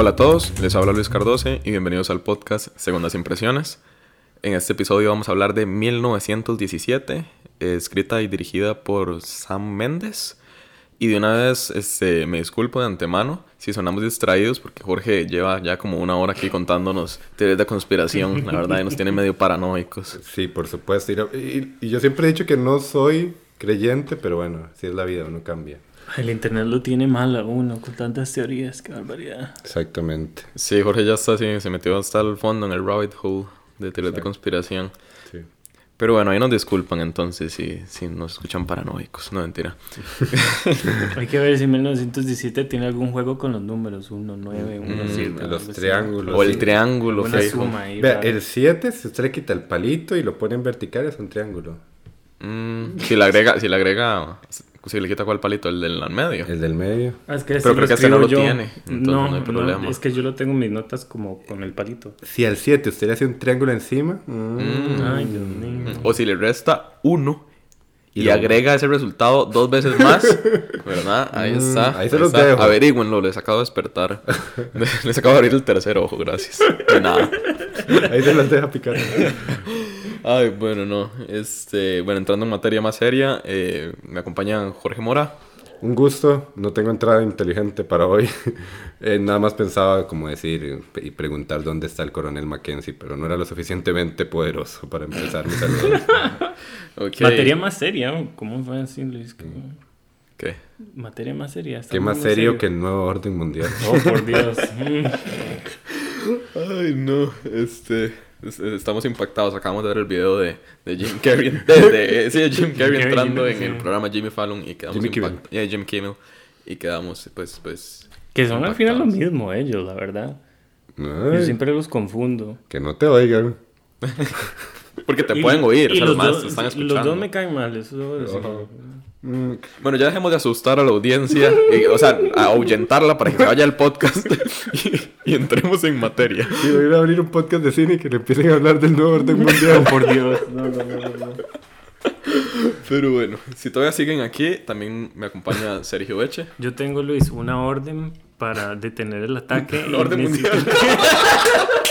Hola a todos, les habla Luis Cardose y bienvenidos al podcast Segundas Impresiones. En este episodio vamos a hablar de 1917, escrita y dirigida por Sam Mendes. Y de una vez este, me disculpo de antemano si sonamos distraídos porque Jorge lleva ya como una hora aquí contándonos teorías de conspiración, la verdad, nos tiene medio paranoicos. Sí, por supuesto. Y, y yo siempre he dicho que no soy creyente, pero bueno, si es la vida, uno cambia. El internet lo tiene mal a uno con tantas teorías, qué barbaridad. Exactamente. Sí, Jorge ya está así, se metió hasta el fondo en el rabbit hole de teorías de conspiración. Sí. Pero bueno, ahí nos disculpan entonces si, si nos escuchan paranoicos, no mentira. Hay que ver si 1917 tiene algún juego con los números 1, 9, 1, Mm, 7. los triángulos. o el sí. triángulo, suma ahí. Vea, el 7, si usted le quita el palito y lo pone en vertical, es un triángulo. Mm, si le agrega, si le agrega, si le quita cuál palito, el del medio. El del medio. Ah, es que Pero creo que este no lo yo. tiene, entonces no hay problema. es que yo lo tengo en mis notas como con el palito. Si al 7 usted le hace un triángulo encima, mm, Ay, Dios mío. O si le resta uno y, Y lo- agrega ese resultado dos veces más, ¿verdad? Ahí está. Mm, ahí se los está. dejo. Averígüenlo, les acabo de despertar. les acabo de abrir el tercer ojo, gracias. De nada. ahí se las deja picar. Ay, bueno, no. Este, bueno, entrando en materia más seria, eh, me acompañan Jorge Mora. Un gusto, no tengo entrada inteligente para hoy. Eh, nada más pensaba como decir y preguntar dónde está el coronel Mackenzie, pero no era lo suficientemente poderoso para empezar mi saludo. Materia más seria, ¿cómo fue así, Luis? ¿Qué- ¿Qué? Materia más seria. Qué más serio serios. que el nuevo orden mundial. Oh, por Dios. Mm. Ay, no, este... es- Estamos impactados. Acabamos de ver el video de, de Jim Carrey. De, de- sí, de Jim Carrey Carrey, entrando en el sí. programa Jimmy Fallon y quedamos Jimmy Kimmel. impactados. Jim Kimmel. Y quedamos, pues, pues... Que son al final lo mismo ellos, la verdad. Yo Ay, siempre los confundo. Que no te oigan. Porque te Y- pueden oír, o y sea, los más dos- están escuchando. Los dos me caen mal, eso. Mm, Bueno, ya dejemos de asustar a la audiencia, y, o sea, a ahuyentarla para que se vaya al podcast y, y entremos en materia. Y voy a abrir un podcast de cine y que le empiecen a hablar del nuevo orden mundial. Oh, por Dios. No, no, no, no. Pero bueno, si todavía siguen aquí, también me acompaña Sergio Eche. Yo tengo, Luis, una orden para detener el ataque. La orden mundial. necesito-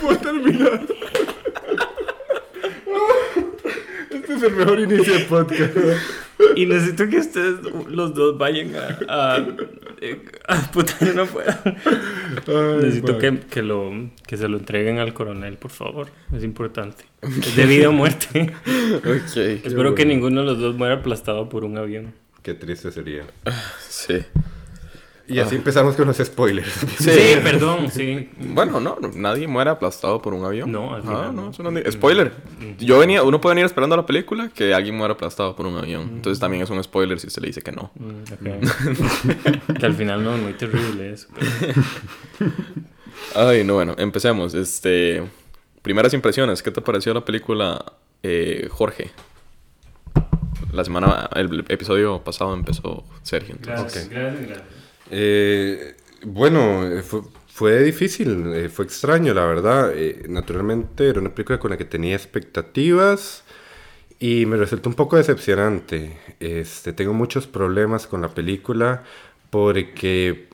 puedo terminar. Es el mejor inicio de podcast. Y necesito que ustedes los dos vayan a... a, eh, a puta, yo no puedo. Necesito que, que, lo, que se lo entreguen al coronel, por favor. Es importante. Es de vida o muerte. Ok. Espero que ninguno de los dos muera aplastado por un avión. Qué triste sería. Sí. Y así empezamos con los spoilers. Sí, perdón, sí. Bueno, no, nadie muere aplastado por un avión. No, al Ah, final no, no. eso no di- Spoiler. Yo venía, uno puede venir esperando la película que alguien muera aplastado por un avión. Entonces también es un spoiler si se le dice que no. Mm, que al final no es muy terrible eso. pero- Ay, no, bueno, empecemos. Este, primeras impresiones. ¿Qué te pareció la película eh, Jorge? La semana, el episodio pasado empezó Sergio. Entonces. Ok. gracias, gracias. Eh, bueno, eh, fue, difícil, eh, fue extraño, la verdad. Eh, naturalmente era una película con la que tenía expectativas y me resultó un poco decepcionante. Este, tengo muchos problemas con la película porque,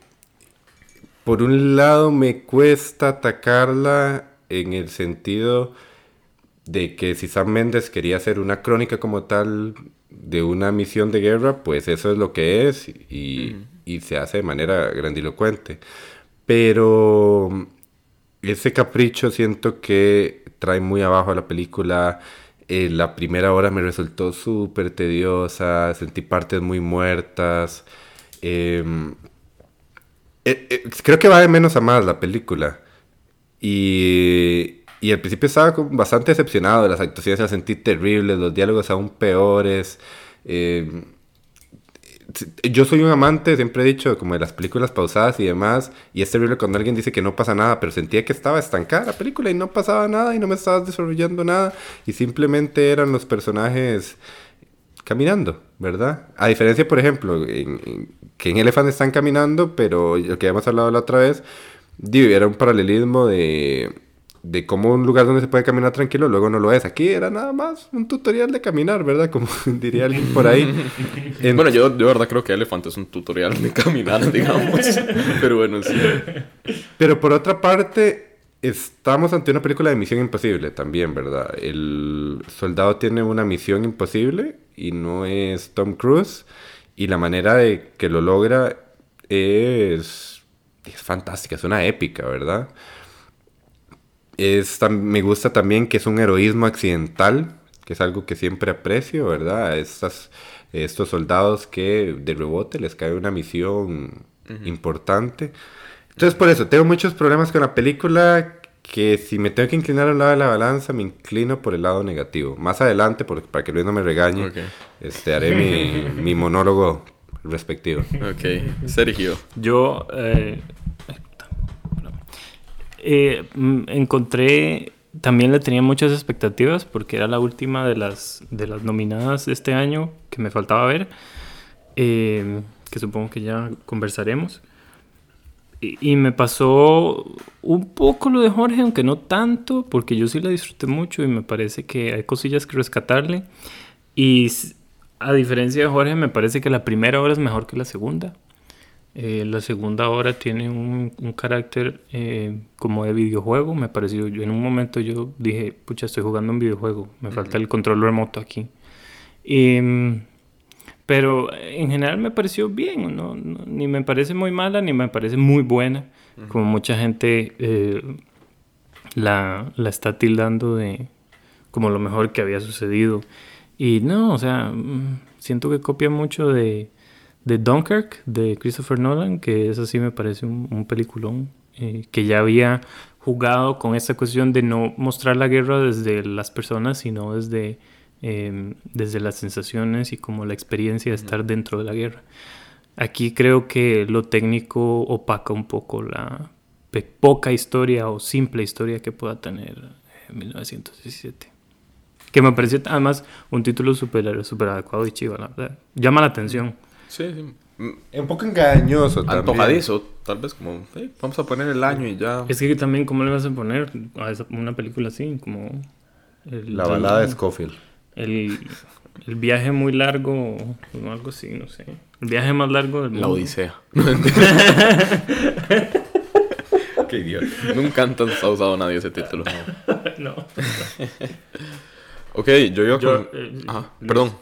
por un lado, me cuesta atacarla en el sentido de que si Sam Mendes quería hacer una crónica como tal de una misión de guerra, pues eso es lo que es y, y se hace de manera grandilocuente. Pero ese capricho siento que trae muy abajo a la película. La primera hora me resultó súper tediosa, sentí partes muy muertas. Em, eh, eh, creo que va de menos a más la película. Y, y al principio estaba bastante decepcionado, las actuaciones las sentí terribles, los diálogos aún peores. eh, yo soy un amante, siempre he dicho, como de las películas pausadas y demás, y es terrible cuando alguien dice que no pasa nada, pero sentía que estaba estancada la película y no pasaba nada y no me estabas desarrollando nada, y simplemente eran los personajes caminando, ¿verdad? A diferencia, por ejemplo, en- que en Elephant están caminando, pero lo que habíamos hablado la otra vez, era un paralelismo de de cómo un lugar donde se puede caminar tranquilo luego no lo es. Aquí era nada más un tutorial de caminar, ¿verdad? Como diría alguien por ahí. Bueno, yo de verdad creo que Elephant es un tutorial de caminar, digamos. Pero bueno, sí. Pero por otra parte, estamos ante una película de Misión Imposible también, ¿verdad? El soldado tiene una misión imposible y no es Tom Cruise. Y la manera de que lo logra es, es fantástica, es una épica, ¿verdad? Es, me gusta también que es un heroísmo accidental, que es algo que siempre aprecio, ¿verdad? Estas, estos soldados que de rebote les cae una misión importante. Entonces, por eso, tengo muchos problemas con la película que si me tengo que inclinar al lado de la balanza, me inclino por el lado negativo. Más adelante, para que Luis no me regañe, este, haré mi, mi monólogo respectivo. Ok, Sergio. Yo eh, eh, mm, encontré, también le tenía muchas expectativas porque era la última de las, de las nominadas de este año que me faltaba ver, eh, que supongo que ya conversaremos. Y, me pasó un poco lo de Jorge, aunque no tanto, porque yo sí la disfruté mucho y me parece que hay cosillas que rescatarle. Y a diferencia de Jorge, me parece que la primera hora es mejor que la segunda. Eh, la segunda hora tiene un, un carácter eh, como de videojuego, me pareció. Yo en un momento yo dije, pucha, estoy jugando un videojuego, me falta el control remoto aquí. pero en general me pareció bien, ¿no? ni me parece muy mala ni me parece muy buena, como mucha gente eh, la, la está tildando de como lo mejor que había sucedido. Y no, o sea, mm, siento que copia mucho de de Dunkirk de Christopher Nolan, que es así me parece un, peliculón, eh, que ya había jugado con esta cuestión de no mostrar la guerra desde las personas, sino desde, em, desde las sensaciones y como la experiencia de estar dentro de la guerra. Aquí creo que lo técnico opaca un poco la poca historia o simple historia que pueda tener 1917. Eh, que me pareció además un título súper super adecuado y chivo, la verdad. Llama la atención. Sí, sí. Un poco engañoso Antojadizo, tal vez como, vamos a poner el año y ya. Es que también, ¿cómo le vas a poner a una película así? Como... la balada de Scofield. El, el, viaje muy largo, o algo así, no sé. El viaje más largo del La Odisea. Qué idiota. Nunca antes ha usado nadie ese título. no. ok, yo iba con... Eh, perdón.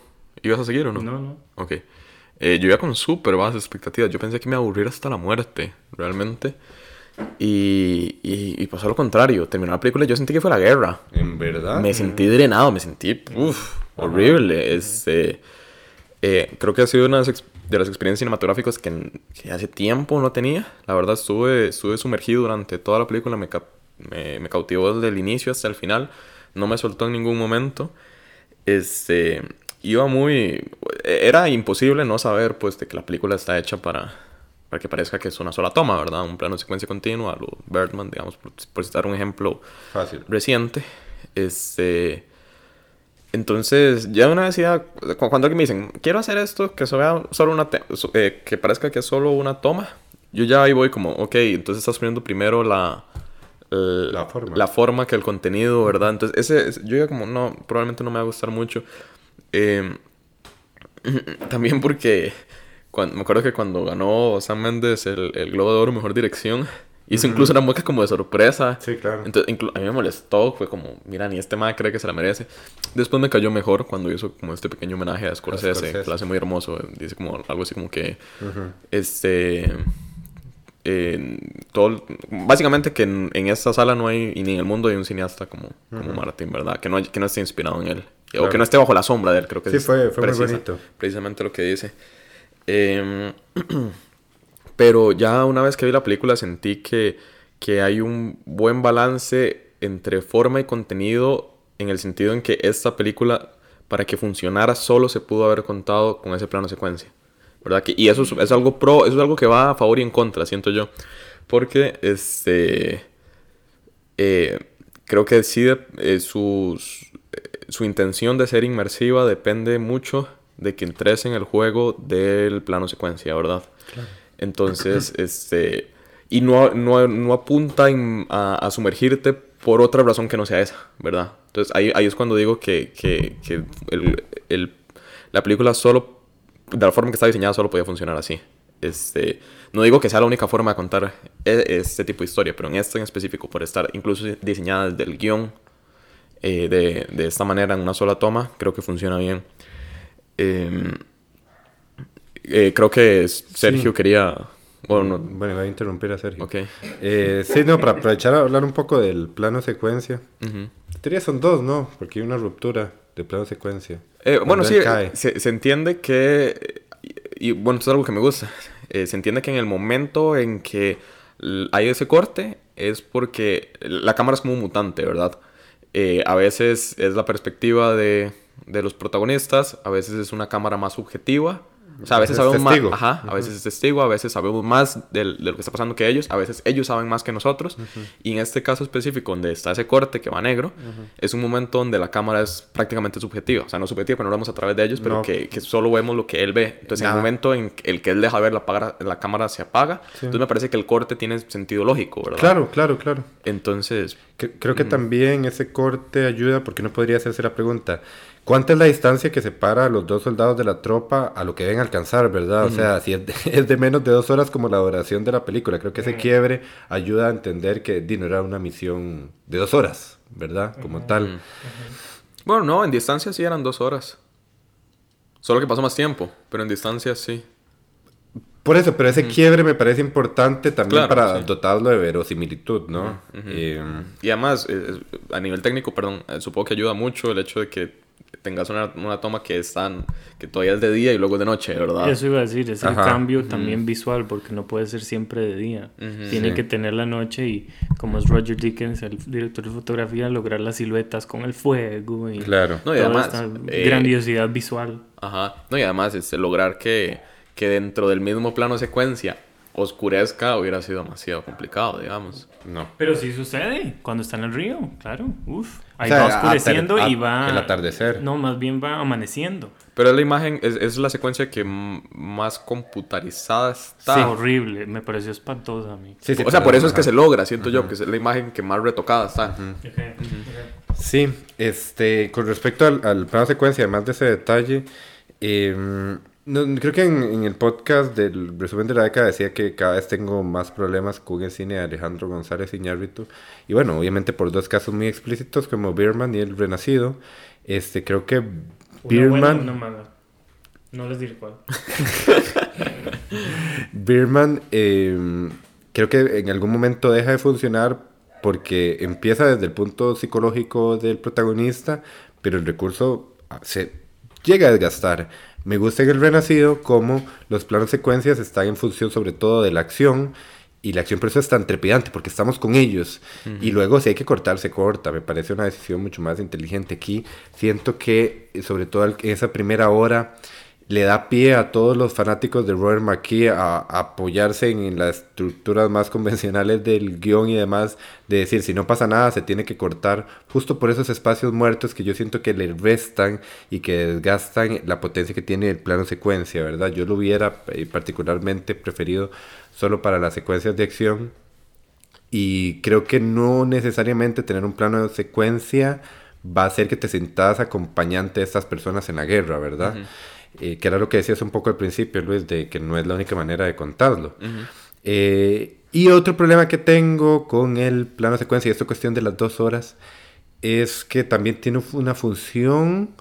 ¿Ibas a seguir o no? No, no. Ok. Eh, yo iba con súper bajas expectativas. Yo pensé que me aburriera hasta la muerte, realmente. Y, y, pasó lo contrario. Terminó la película y yo sentí que fue la guerra. ¿En verdad? Me sentí drenado, me sentí uf, horrible. Este, eh, creo que ha sido una de las experiencias cinematográficas que, hace tiempo no tenía. La verdad, estuve, estuve sumergido durante toda la película. Me, me, me cautivó desde el inicio hasta el final. No me soltó en ningún momento. Este, iba muy... Era imposible no saber, pues, de que la película está hecha para, para que parezca que es una sola toma, ¿verdad? Un plano de secuencia continua, lo Birdman, digamos, por, citar un ejemplo Fácil. reciente. Este... Entonces, ya una vez ya, cuando alguien me dicen, quiero hacer esto, que solo una eh, que parezca que es solo una toma, yo ya ahí voy como, ok, entonces estás poniendo primero la, la, forma. la forma que el contenido, ¿verdad? Entonces, ese, yo ya como, no, probablemente no me va a gustar mucho. Eh, también porque cuando, me acuerdo que cuando ganó Sam Mendes el, el Globo de Oro Mejor Dirección, hizo incluso una mueca como de sorpresa. Sí, claro. Entonces, a mí me molestó, fue como, mira, ni este man cree que se la merece. Después me cayó mejor cuando hizo como este pequeño homenaje a Scorsese, que lo hace muy hermoso. Dice como algo así como que, este... todo, básicamente que en, esta sala no hay, y ni en el mundo hay un cineasta como, como Martín, ¿verdad? Que no, que no esté inspirado en él. O que no esté bajo la sombra de él, creo que sí, fue, fue muy bonito. Precisamente lo que dice. Em, pero ya una vez que vi la película sentí que, que hay un buen balance entre forma y contenido en el sentido en que esta película, para que funcionara solo, se pudo haber contado con ese plano secuencia. ¿Verdad? Que, y eso es, algo pro, eso es algo que va a favor y en contra, siento yo. Porque este... Eh, creo que sí, eh, sus, su intención de ser inmersiva depende mucho de que entres en el juego del plano secuencia, ¿verdad? Entonces, este... Y no, no, no apunta a, sumergirte por otra razón que no sea esa, ¿verdad? Entonces ahí, ahí es cuando digo que, que, que el, el, la película solo, de la forma que está diseñada, solo podía funcionar así. Este, no digo que sea la única forma de contar e, este tipo de historia, pero en esta en específico, por estar incluso diseñada desde el guion eh, de, de, esta manera, en una sola toma, creo que funciona bien. Eh, eh, creo que Sergio quería... Bueno, bueno, voy a interrumpir a Sergio. Okay. Eh, sí, no, para aprovechar a hablar un poco del plano secuencia. Uh son dos, ¿no? Porque hay una ruptura de plano secuencia. Bueno, sí, se, se, entiende que... Y, bueno, esto es algo que me gusta. se entiende que en el momento en que hay ese corte es porque la cámara es como un mutante, ¿verdad? A veces es la perspectiva de, de los protagonistas, a veces es una cámara más subjetiva o sea, a veces sabemos más, ajá, a veces es testigo, a veces sabemos más de, lo que está pasando que ellos, a veces ellos saben más que nosotros. Y en este caso específico, donde está ese corte que va negro, es un momento donde la cámara es prácticamente subjetiva. O sea, no subjetiva, pero no lo vemos a través de ellos, pero que, que, solo vemos lo que él ve. Entonces, en el momento en el que él deja ver la, la cámara se apaga, entonces me parece que el corte tiene sentido lógico, ¿verdad? Claro, claro, claro. Entonces... creo que también ese corte ayuda, porque no podría hacerse la pregunta. ¿Cuánta es la distancia que separa a los dos soldados de la tropa a lo que deben alcanzar, verdad? O sea, si es de, menos de dos horas como la duración de la película. Creo que ese quiebre ayuda a entender que no era una misión de dos horas, ¿verdad? Como tal. Bueno, no, en distancia sí eran dos horas. Solo que pasó más tiempo, pero en distancia sí. Por eso, pero ese quiebre me parece importante también para dotarlo de verosimilitud, ¿no? Eh, y además, eh, a nivel técnico, perdón, eh, supongo que ayuda mucho el hecho de que tengas una, una, toma que están que todavía es de día y luego es de noche, ¿verdad? Eso iba a decir, es el cambio también visual, porque no puede ser siempre de día. Tiene que tener la noche y, como es Roger Dickens, el director de fotografía, lograr las siluetas con el fuego y, claro. no, y además, eh, grandiosidad visual. Ajá, no, y además este, lograr que, que dentro del mismo plano secuencia oscurezca hubiera sido demasiado complicado, digamos. No. Pero sí sucede cuando está en el río, claro. Uf. Ahí va oscureciendo y va. El atardecer. No, más bien va amaneciendo. Pero es la imagen, es, es la secuencia que más computarizada está. Sí, horrible. Me pareció espantosa a mí. Sí, sí, o sea, por eso es que se logra, siento yo, que es la imagen que más retocada está. Sí, este, con respecto al, al plano secuencia, además de ese detalle, eh, no, creo que en, el podcast del resumen de la década decía que cada vez tengo más problemas con el cine de Alejandro González Iñárritu. Y bueno, obviamente por dos casos muy explícitos como Birman y El Renacido. Este, creo que Birman... No les diré cuál. Birman em, creo que en algún momento deja de funcionar porque empieza desde el punto psicológico del protagonista, pero el recurso se llega a desgastar. Me gusta en el Renacido como los planos secuencias están en función sobre todo de la acción y la acción por eso es tan trepidante porque estamos con ellos. Y luego si hay que cortar se corta. Me parece una decisión mucho más inteligente aquí. Siento que sobre todo en esa primera hora le da pie a todos los fanáticos de Robert McKee a, apoyarse en, las estructuras más convencionales del guion y demás, de decir, si no pasa nada, se tiene que cortar, justo por esos espacios muertos que yo siento que le restan y que desgastan la potencia que tiene el plano secuencia, ¿verdad? Yo lo hubiera eh, particularmente preferido solo para las secuencias de acción y creo que no necesariamente tener un plano de secuencia va a hacer que te sientas acompañante de estas personas en la guerra, ¿verdad? Eh, que era lo que decías un poco al principio, Luis, de que no es la única manera de contarlo. Eh, y otro problema que tengo con el plano secuencia, y esta cuestión de las dos horas, es que también tiene una función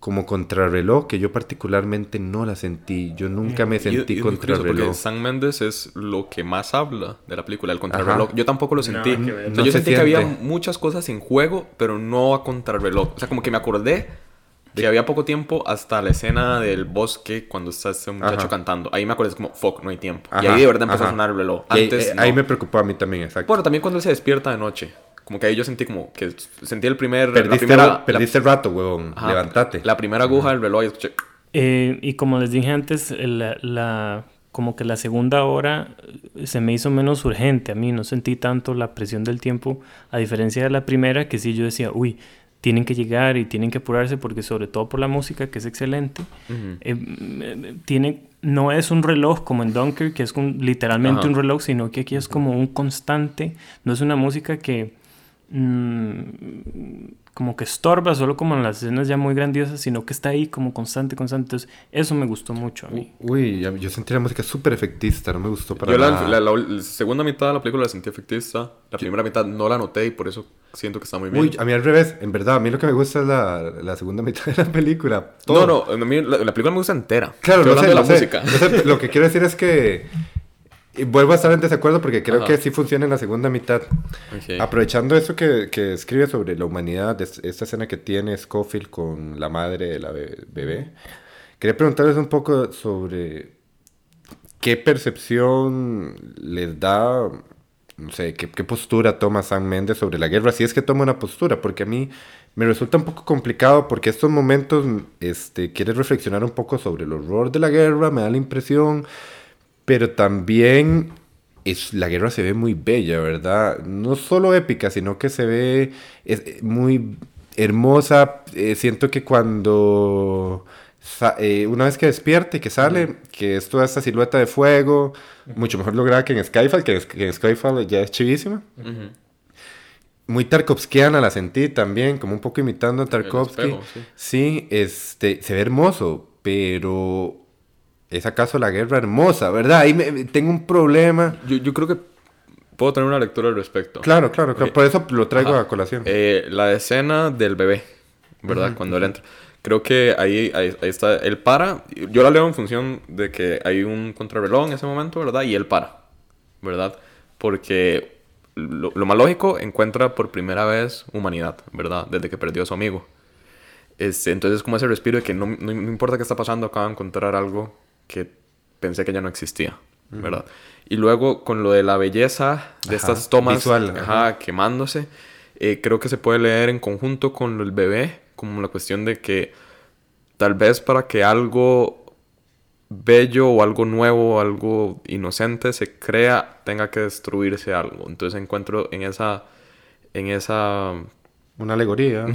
como contrarreloj que yo particularmente no la sentí. Yo nunca me sentí y, contrarreloj. Porque San Méndez es lo que más habla de la película, el contrarreloj. Yo tampoco lo sentí. yo sentí que había muchas cosas en juego, pero no a contrarreloj. O sea, como que me acordé que había poco tiempo hasta la escena del bosque cuando está este muchacho cantando. Ahí me acuerdo, es como, fuck, no hay tiempo. y ahí de verdad empezó a sonar el reloj. Antes, eh, ahí, me preocupó a mí también, exacto. Bueno, también cuando él se despierta de noche. Como que ahí yo sentí como que sentí el primer... Perdiste, perdiste el rato, huevón. Levántate. La primera aguja del reloj y escuché... Eh, y como les dije antes, la, la, como que la segunda hora se me hizo menos urgente a mí, no sentí tanto la presión del tiempo, a diferencia de la primera, que sí yo decía, uy, tienen que llegar y tienen que apurarse porque sobre todo por la música que es excelente eh, tiene no es un reloj como en Dunker que es literalmente un reloj sino que aquí es como un constante no es una música que mm, como que estorba solo como en las escenas ya muy grandiosas, sino que está ahí como constante, constante. Entonces, eso me gustó mucho a mí. Uy, yo sentí la música súper efectista, no me gustó para yo nada. La, la, segunda mitad de la película la sentí efectista, la primera mitad no la noté y por eso siento que está muy bien. Uy, a mí al revés, en verdad, a mí lo que me gusta es la, la segunda mitad de la película. No, no, a mí la, película me gusta entera. Claro, lo sé, de la música. lo que quiero decir es que y vuelvo a estar en desacuerdo porque creo que sí funciona en la segunda mitad. Aprovechando eso que, que, escribe sobre la humanidad, esta escena que tiene Scofield con la madre de la bebé, quería preguntarles un poco sobre qué percepción les da, no sé, qué, qué postura toma Sam Mendes sobre la guerra, si es que toma una postura, porque a mí me resulta un poco complicado porque estos momentos este, quiere reflexionar un poco sobre el horror de la guerra, me da la impresión pero también es, la guerra se ve muy bella, ¿verdad? No solo épica, sino que se ve es, muy hermosa. Eh, siento que cuando eh, una vez que despierta y que sale, que es toda esta silueta de fuego, mucho mejor lograda que en Skyfall, que, en Skyfall ya es chivísima. Muy tarkovskiana la sentí también, como un poco imitando a Tarkovsky. sí. sí, este, se ve hermoso, pero ¿Es acaso la guerra hermosa, verdad? Ahí tengo un problema. Yo, yo, creo que puedo tener una lectura al respecto. Claro, claro, por eso lo traigo a colación. Eh, la escena del bebé, ¿verdad? Cuando él entra. Creo que ahí, ahí, está, él para. Yo la leo en función de que hay un contrarreloj en ese momento, ¿verdad? Y él para, ¿verdad? Porque lo, lo, más lógico, encuentra por primera vez humanidad, ¿verdad? Desde que perdió a su amigo. Este, entonces, como ese respiro de que no, no, no importa qué está pasando, acaba de encontrar algo que pensé que ya no existía, ¿verdad? Y luego con lo de la belleza de estas tomas quemándose, eh, creo que se puede leer en conjunto con el bebé, como la cuestión de que tal vez para que algo bello o algo nuevo o algo inocente se crea, tenga que destruirse algo. Entonces encuentro en esa... En esa Una alegoría.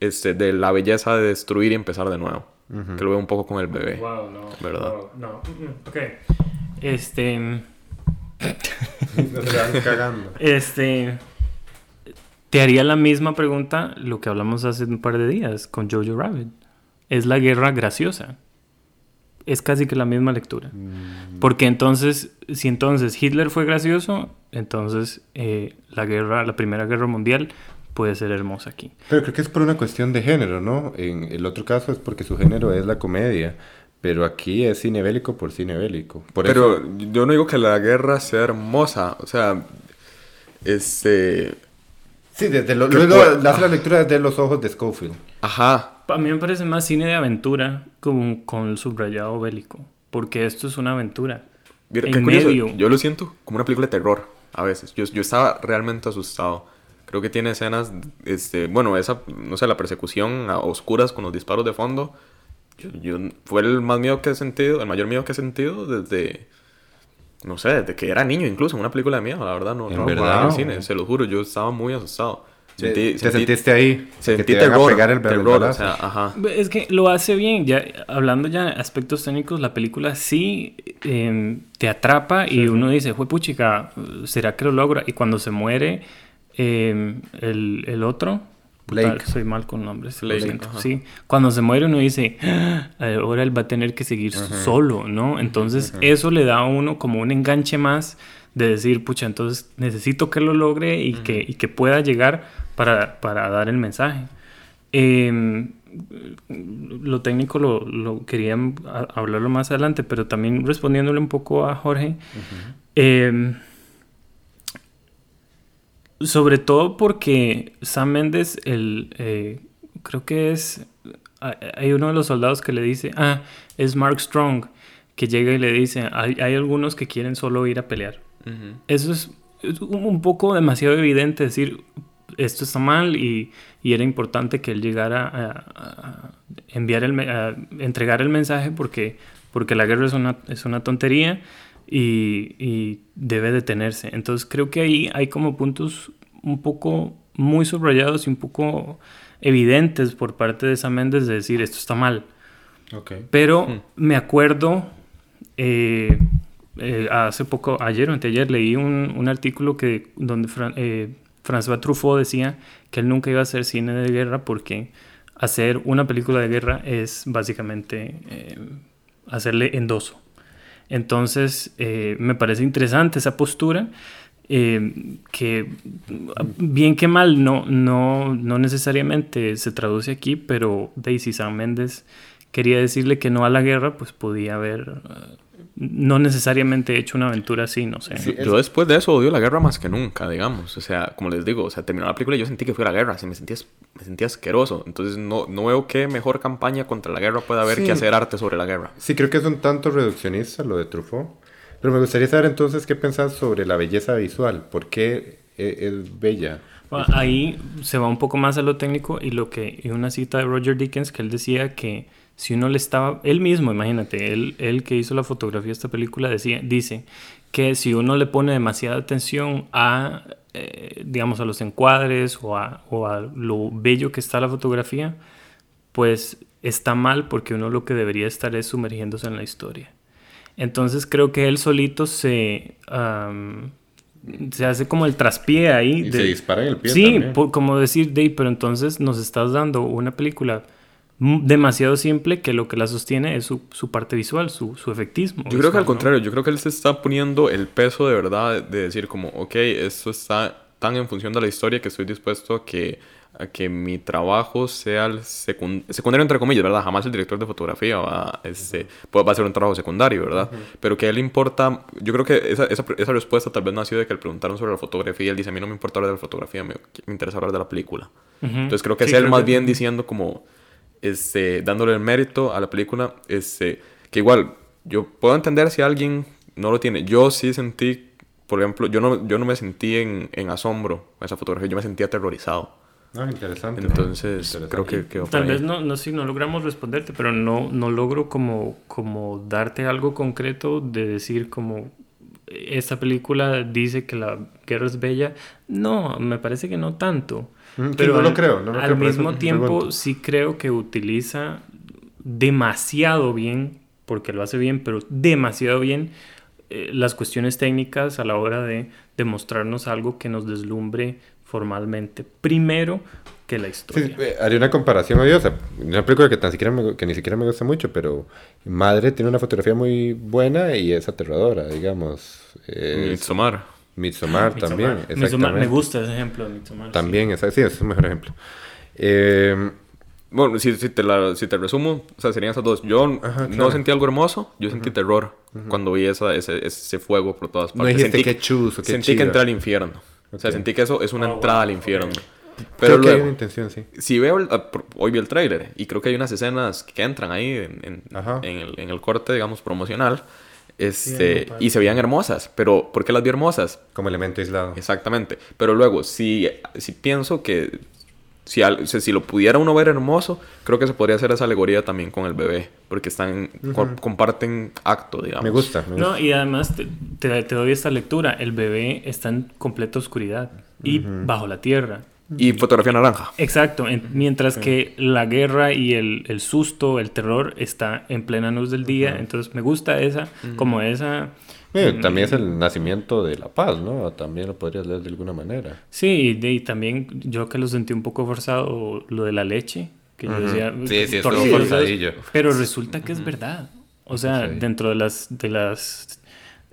este, de la belleza de destruir y empezar de nuevo. Que lo veo un poco con el bebé. Wow, no. ¿Verdad? no. Ok. Este. cagando. Este. Te haría la misma pregunta lo que hablamos hace un par de días con Jojo Rabbit. Es la guerra graciosa. Es casi que la misma lectura. Mm. Porque entonces, si entonces Hitler fue gracioso, entonces eh, la guerra, la primera guerra mundial puede ser hermosa aquí. Pero creo que es por una cuestión de género, ¿no? En el otro caso es porque su género es la comedia. Pero aquí es cine bélico por cine bélico. pero yo no digo que la guerra sea hermosa. O sea, este... Sí, desde lo, luego hace la lectura desde los ojos de Schofield. Ajá. A mí me parece más cine de aventura con, con el subrayado bélico. Porque esto es una aventura. en medio. Yo lo siento como una película de terror a veces. Yo, yo estaba realmente asustado. Creo que tiene escenas, este, bueno, esa, no sé, la persecución a oscuras con los disparos de fondo. Yo, fue el más miedo que he sentido, el mayor miedo que he sentido desde, no sé, desde que era niño incluso, en una película de miedo, la verdad, no, ¿En verdad? en el cine, se lo juro, yo estaba muy asustado. ¿Te sentiste ahí? Sentí terror, pegar el terror o sea, ajá. Es que lo hace bien, ya hablando ya de aspectos técnicos, la película sí em, te atrapa y uno dice, fue puchica, ¿será que lo logra? Y cuando se muere Em, el, el, otro, soy mal con nombres, Sí, cuando se muere uno dice, ah, ahora él va a tener que seguir solo, ¿no? Entonces eso le da a uno como un enganche más de decir, pucha, entonces necesito que lo logre y, que, y que pueda llegar para, para dar el mensaje. Eh, lo técnico lo, lo quería hablarlo más adelante, pero también respondiéndole un poco a Jorge. eh, sobre todo porque Sam Mendes, el, eh, creo que es, hay uno de los soldados que le dice, ah, es Mark Strong, que llega y le dice, hay, algunos que quieren solo ir a pelear. Eso es, un poco demasiado evidente decir, esto está mal y, era importante que él llegara a, enviar el, a entregar el mensaje porque, porque la guerra es una, es una tontería y, debe detenerse. Entonces creo que ahí hay como puntos un poco muy subrayados y un poco evidentes por parte de Sam Mendes de decir esto está mal. Pero hmm. me acuerdo, eh, eh, hace poco, ayer o anteayer, leí un, artículo que, donde eh, François Truffaut decía que él nunca iba a hacer cine de guerra porque hacer una película de guerra es básicamente eh, hacerle endoso. Entonces, eh, me parece interesante esa postura. Eh, que bien que mal no, no, no necesariamente se traduce aquí, pero Daisy San Méndez quería decirle que no a la guerra, pues podía haber no necesariamente he hecho una aventura así, no sé. yo después de eso odio la guerra más que nunca, digamos. O sea, como les digo, o sea, terminó la película y yo sentí que fue la guerra, así me sentía, me sentía asqueroso. Entonces no, no veo qué mejor campaña contra la guerra puede haber que hacer arte sobre la guerra. Sí, creo que es un tanto reduccionista lo de Truffaut. Pero me gustaría saber entonces qué pensás sobre la belleza visual. ¿Por qué e, es, bella? Ahí se va un poco más a lo técnico y lo que y una cita de Roger Dickens que él decía que si uno le estaba, él mismo, imagínate, él, él que hizo la fotografía de esta película decía, dice que si uno le pone demasiada atención a, eh, digamos, a los encuadres o a, o a lo bello que está la fotografía, pues está mal porque uno lo que debería estar es sumergiéndose en la historia. Entonces creo que él solito se, se hace como el traspié ahí. Y se dispara en el pie. Sí, como decir, Dave, pero entonces nos estás dando una película demasiado simple que lo que la sostiene es su, su parte visual, su, su, efectismo. Yo creo que al contrario, yo creo que él se está poniendo el peso de verdad de decir como, ok, esto está tan en función de la historia que estoy dispuesto a que, a que mi trabajo sea el secundario entre comillas, ¿verdad? Jamás el director de fotografía va, este, va a ser un trabajo secundario, ¿verdad? Pero que a él importa, yo creo que esa, esa, esa, respuesta tal vez nació de que le preguntaron sobre la fotografía y él dice, a mí no me importa hablar de la fotografía, me, me interesa hablar de la película. Entonces creo que es él más bien diciendo como este, dándole el mérito a la película, este, que igual, yo puedo entender si alguien no lo tiene. Yo sí sentí, por ejemplo, yo no, yo no me sentí en, en asombro a esa fotografía, yo me sentí aterrorizado. Ah, interesante. Entonces, creo que, Tal vez no, no, si no logramos responderte, pero no, no logro como, como darte algo concreto de decir como esta película dice que la guerra es bella. No, me parece que no tanto. Pero no lo creo. al mismo tiempo, sí creo que utiliza demasiado bien, porque lo hace bien, pero demasiado bien eh, las cuestiones técnicas a la hora de demostrarnos algo que nos deslumbre formalmente. Primero que la historia. Eh, haría una comparación odiosa. Una película que, tan siquiera que ni siquiera me gusta mucho, pero Madre tiene una fotografía muy buena y es aterradora, digamos. Midsommar. Midsommar también. me gusta ese ejemplo de Midsommar. También, sí. es un mejor ejemplo. Eh, bueno, si, si, te la, si te resumo, o sea, serían esas dos. Yo no sentí algo hermoso, yo sentí terror cuando vi esa, ese, ese, fuego por todas partes. No sentí, que chuzo, Sentí que entré al infierno. O sea, sentí que eso es una ah, entrada al infierno. Pero creo que hay una intención, sí. Si veo, ah, hoy vi el tráiler y creo que hay unas escenas que entran ahí en, en, en, el, en el corte, digamos, promocional este, y se veían hermosas, pero ¿por qué las vi hermosas? Como elemento aislado. Exactamente. Pero luego, si, si pienso que si, si lo pudiera uno ver hermoso, creo que se podría hacer esa alegoría también con el bebé, porque están comparten acto, digamos. Me gusta, No, y además te, te, doy esta lectura, el bebé está en completa oscuridad y bajo la tierra. Y fotografía naranja. Exacto, mientras que la guerra y el, el, susto, el terror está en plena luz del día, entonces me gusta esa, como esa... También es el nacimiento de la paz, ¿no? También lo podrías leer de alguna manera. Sí, y, también yo que lo sentí un poco forzado, lo de la leche, que yo decía... Sí, sí, es forzadillo. Pero resulta que es verdad. O sea, dentro de las, de las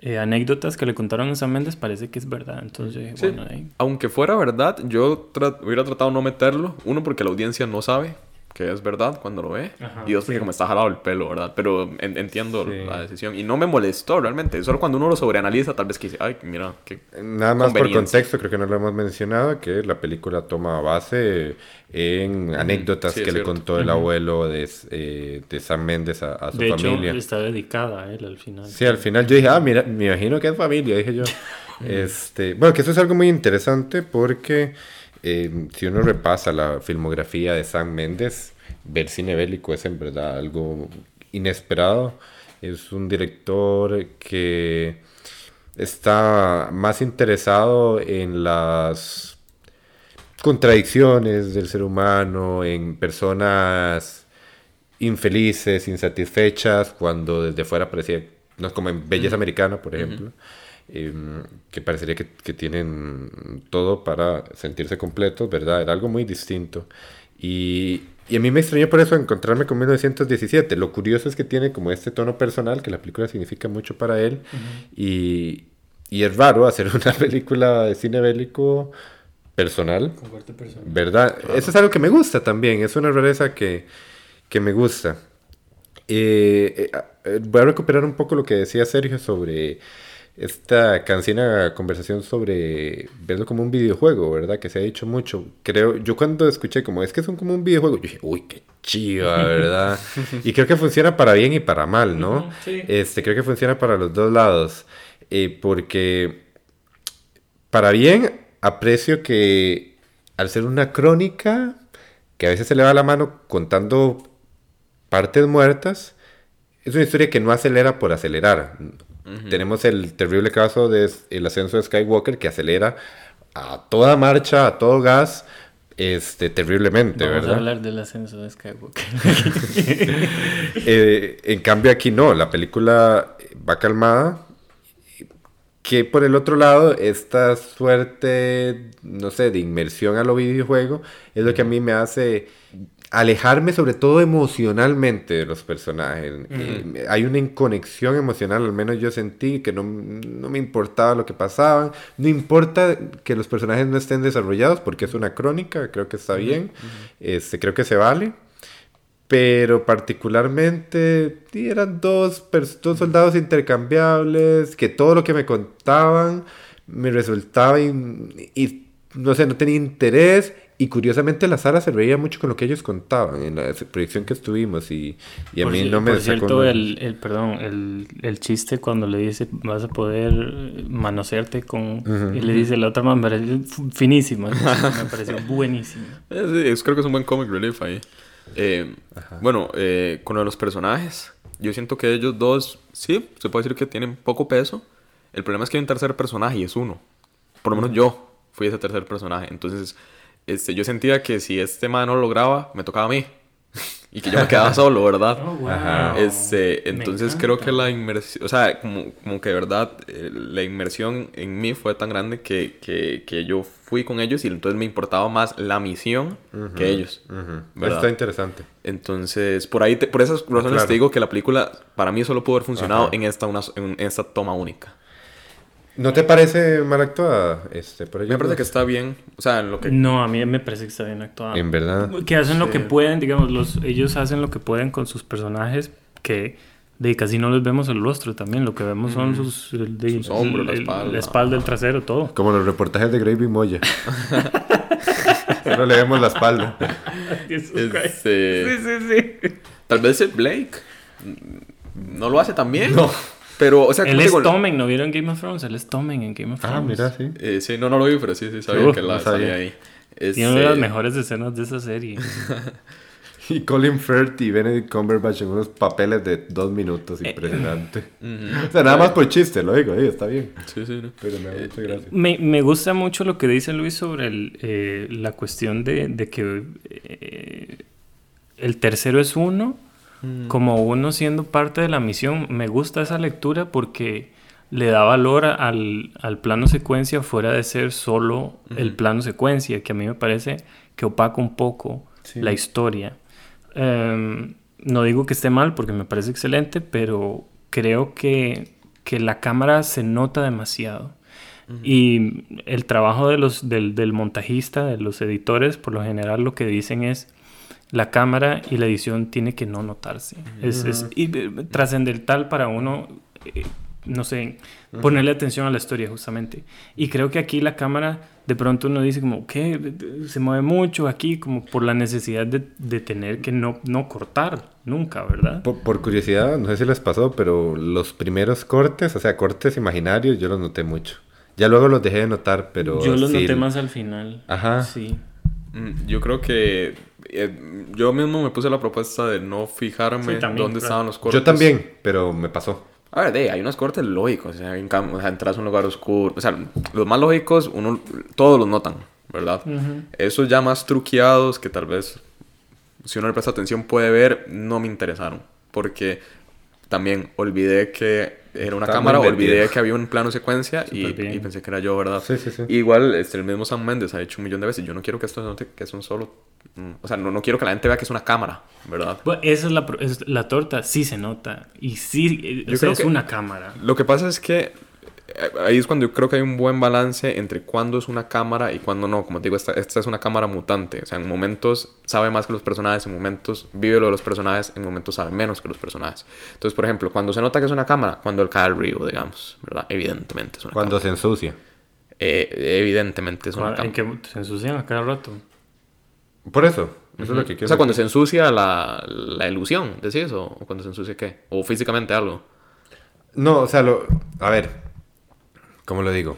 eh, anécdotas que le contaron a Sam Méndez parece que es verdad. Entonces, bueno, ahí... Aunque fuera verdad, yo hubiera tratado de no meterlo. Uno, porque la audiencia no sabe que es verdad cuando lo ve. y dos, porque me está jalado el pelo, ¿verdad? Pero entiendo la decisión. Y no me molestó realmente. Solo cuando uno lo sobreanaliza, tal vez que dice, ay, mira, qué. Nada más por contexto, creo que no lo hemos mencionado, que la película toma base en anécdotas que le contó el abuelo de, eh, de Sam Méndez a, su familia. Hecho, está dedicada a él al final. Sí, al final yo dije, ah, mira, me imagino que es familia, dije yo. este, bueno, que eso es algo muy interesante porque. Eh, si uno repasa la filmografía de Sam Méndez, ver cine bélico es en verdad algo inesperado. Es un director que está más interesado en las contradicciones del ser humano, en personas infelices, insatisfechas, cuando desde fuera parecía, no es como en Belleza Americana, por ejemplo. Em, que parecería que, que, tienen todo para sentirse completos, ¿verdad? Era algo muy distinto. Y, y, a mí me extrañó por eso encontrarme con 1917. Lo curioso es que tiene como este tono personal, que la película significa mucho para él, y, y es raro hacer una película de cine bélico personal. personal. ¿Verdad? Eso es algo que me gusta también, es una rareza que, que me gusta. Eh, eh, voy a recuperar un poco lo que decía Sergio sobre esta cansina conversación sobre verlo como un videojuego, ¿verdad? Que se ha dicho mucho. Creo, yo cuando escuché como es que son como un videojuego, yo dije, uy, qué chiva, ¿verdad? y creo que funciona para bien y para mal, ¿no? Este, creo que funciona para los dos lados. Eh, porque para bien aprecio que al ser una crónica, que a veces se le va la mano contando partes muertas, es una historia que no acelera por acelerar. Tenemos el terrible caso del el ascenso de Skywalker que acelera a toda marcha, a todo gas, este, terriblemente, Vamos ¿verdad? a hablar del ascenso de Skywalker. Eh, en cambio aquí no, la película va calmada, que por el otro lado, esta suerte, no sé, de inmersión a lo videojuego es lo que a mí me hace alejarme sobre todo emocionalmente de los personajes. Eh, hay una inconexión emocional, al menos yo sentí que no, no, me importaba lo que pasaba. No importa que los personajes no estén desarrollados porque es una crónica, creo que está bien, este, creo que se vale. Pero particularmente eran dos, dos soldados intercambiables que todo lo que me contaban me resultaba y, no sé, no tenía interés. Y curiosamente la sala se reía mucho con lo que ellos contaban en la proyección que estuvimos y, y a mí no me Por cierto, el, el, perdón, el, el, chiste cuando le dice vas a poder manosearte con... Y le dice la otra man, finísimo, me pareció buenísimo. Sí, creo que es un buen comic relief ahí. Eh, bueno, eh, con los personajes, yo siento que ellos dos, sí, se puede decir que tienen poco peso. El problema es que hay un tercer personaje y es uno. Por lo menos yo fui ese tercer personaje. Entonces, este, yo sentía que si este man no lo lograba, me tocaba a mí. y que yo me quedaba solo, ¿verdad? Oh, este, entonces creo que la inmersión, o sea, como, como que de verdad, eh, la inmersión en mí fue tan grande que, que, que, yo fui con ellos y entonces me importaba más la misión que ellos. Está interesante. Entonces, por ahí, por esas razones claro. te digo que la película para mí solo pudo haber funcionado en esta, una, en esta toma única. ¿No te parece mal actuada? Este, por me parece que está bien. O sea, en lo que... No, a mí me parece que está bien actuada. En verdad. Que hacen lo que pueden, digamos, los, ellos hacen lo que pueden con sus personajes que de casi no les vemos el rostro también. Lo que vemos son sus, de, sus hombros, la espalda. La espalda, el trasero, todo. Como los reportajes de Gravy Moya. no le vemos la espalda. Este... Sí, sí, sí. Tal vez el Blake no lo hace tan bien. No. Pero, o sea, él es Tommen, ¿no vieron Game of Thrones? Él es Tommen en Game of Thrones. Ah, mira, sí. Eh, sí, no, no lo vi, pero sí, sí sabía que la no salía ahí. Es, Tiene una de las mejores escenas de esa serie. y Colin Firth y Benedict Cumberbatch en unos papeles de dos minutos, impresionante. Uh -huh. O sea, nada más por chiste, lo digo, ahí está bien. Sí, sí. No. Pero me gusta mucho lo que dice Luis sobre el, eh, la cuestión de, de que eh, el tercero es uno como uno siendo parte de la misión. Me gusta esa lectura porque le da valor al, al plano secuencia fuera de ser solo el plano secuencia, que a mí me parece que opaca un poco sí. la historia. Um, no digo que esté mal porque me parece excelente, pero creo que, que la cámara se nota demasiado. Uh -huh. Y el trabajo de los, del, del montajista, de los editores, por lo general lo que dicen es la cámara y la edición tiene que no notarse. Uh -huh. Es, es eh, trascendental para uno, eh, no sé, uh -huh. ponerle atención a la historia justamente. Y creo que aquí la cámara, de pronto uno dice como, ¿qué? Se mueve mucho aquí, como por la necesidad de, de tener que no, no cortar nunca, ¿verdad? Por, por, curiosidad, no sé si les pasó, pero los primeros cortes, o sea, cortes imaginarios, yo los noté mucho. Ya luego los dejé de notar, pero... Yo los sí, noté más al final. Ajá. Sí. Mm, yo creo que eh, yo mismo me puse la propuesta de no fijarme sí, también, dónde claro. estaban los cortes. Yo también, pero me pasó. A ver, de, hay unos cortes lógicos, o sea, en, o sea, entras a un lugar oscuro, o sea, los más lógicos, uno, todos los notan, ¿verdad? Uh -huh. Esos ya más truqueados que tal vez, si uno le presta atención puede ver, no me interesaron, porque también olvidé que era una cámara, olvidé que había un plano secuencia y, y, pensé que era yo, ¿verdad? Sí, sí, sí. Igual, este, el mismo Sam Mendes ha dicho un millón de veces, yo no quiero que esto se note que es un solo... mm, O sea, no, no quiero que la gente vea que es una cámara, ¿verdad? Bueno, esa es la, pro- es- la torta, sí se nota. Y sí, Yo o sea, creo es que- una cámara. Lo que pasa es que ahí es cuando yo creo que hay un buen balance entre cuándo es una cámara y cuándo no. Como te digo, esta, esta es una cámara mutante. O sea, en momentos sabe más que los personajes, en momentos vive lo de los personajes, en momentos sabe menos que los personajes. Entonces, por ejemplo, cuando se nota que es una cámara, cuando el cae al río, digamos, ¿verdad? Evidentemente es una Cuando cámara. se ensucia. Eh, evidentemente es una En cámara. que se ensucian a cada rato. Por eso. Eso es lo que O quiero sea, cuando se ensucia la, la ilusión, ¿decís? O, o cuando se ensucia qué? O físicamente algo. No, o sea, lo... A ver. ¿Cómo lo digo?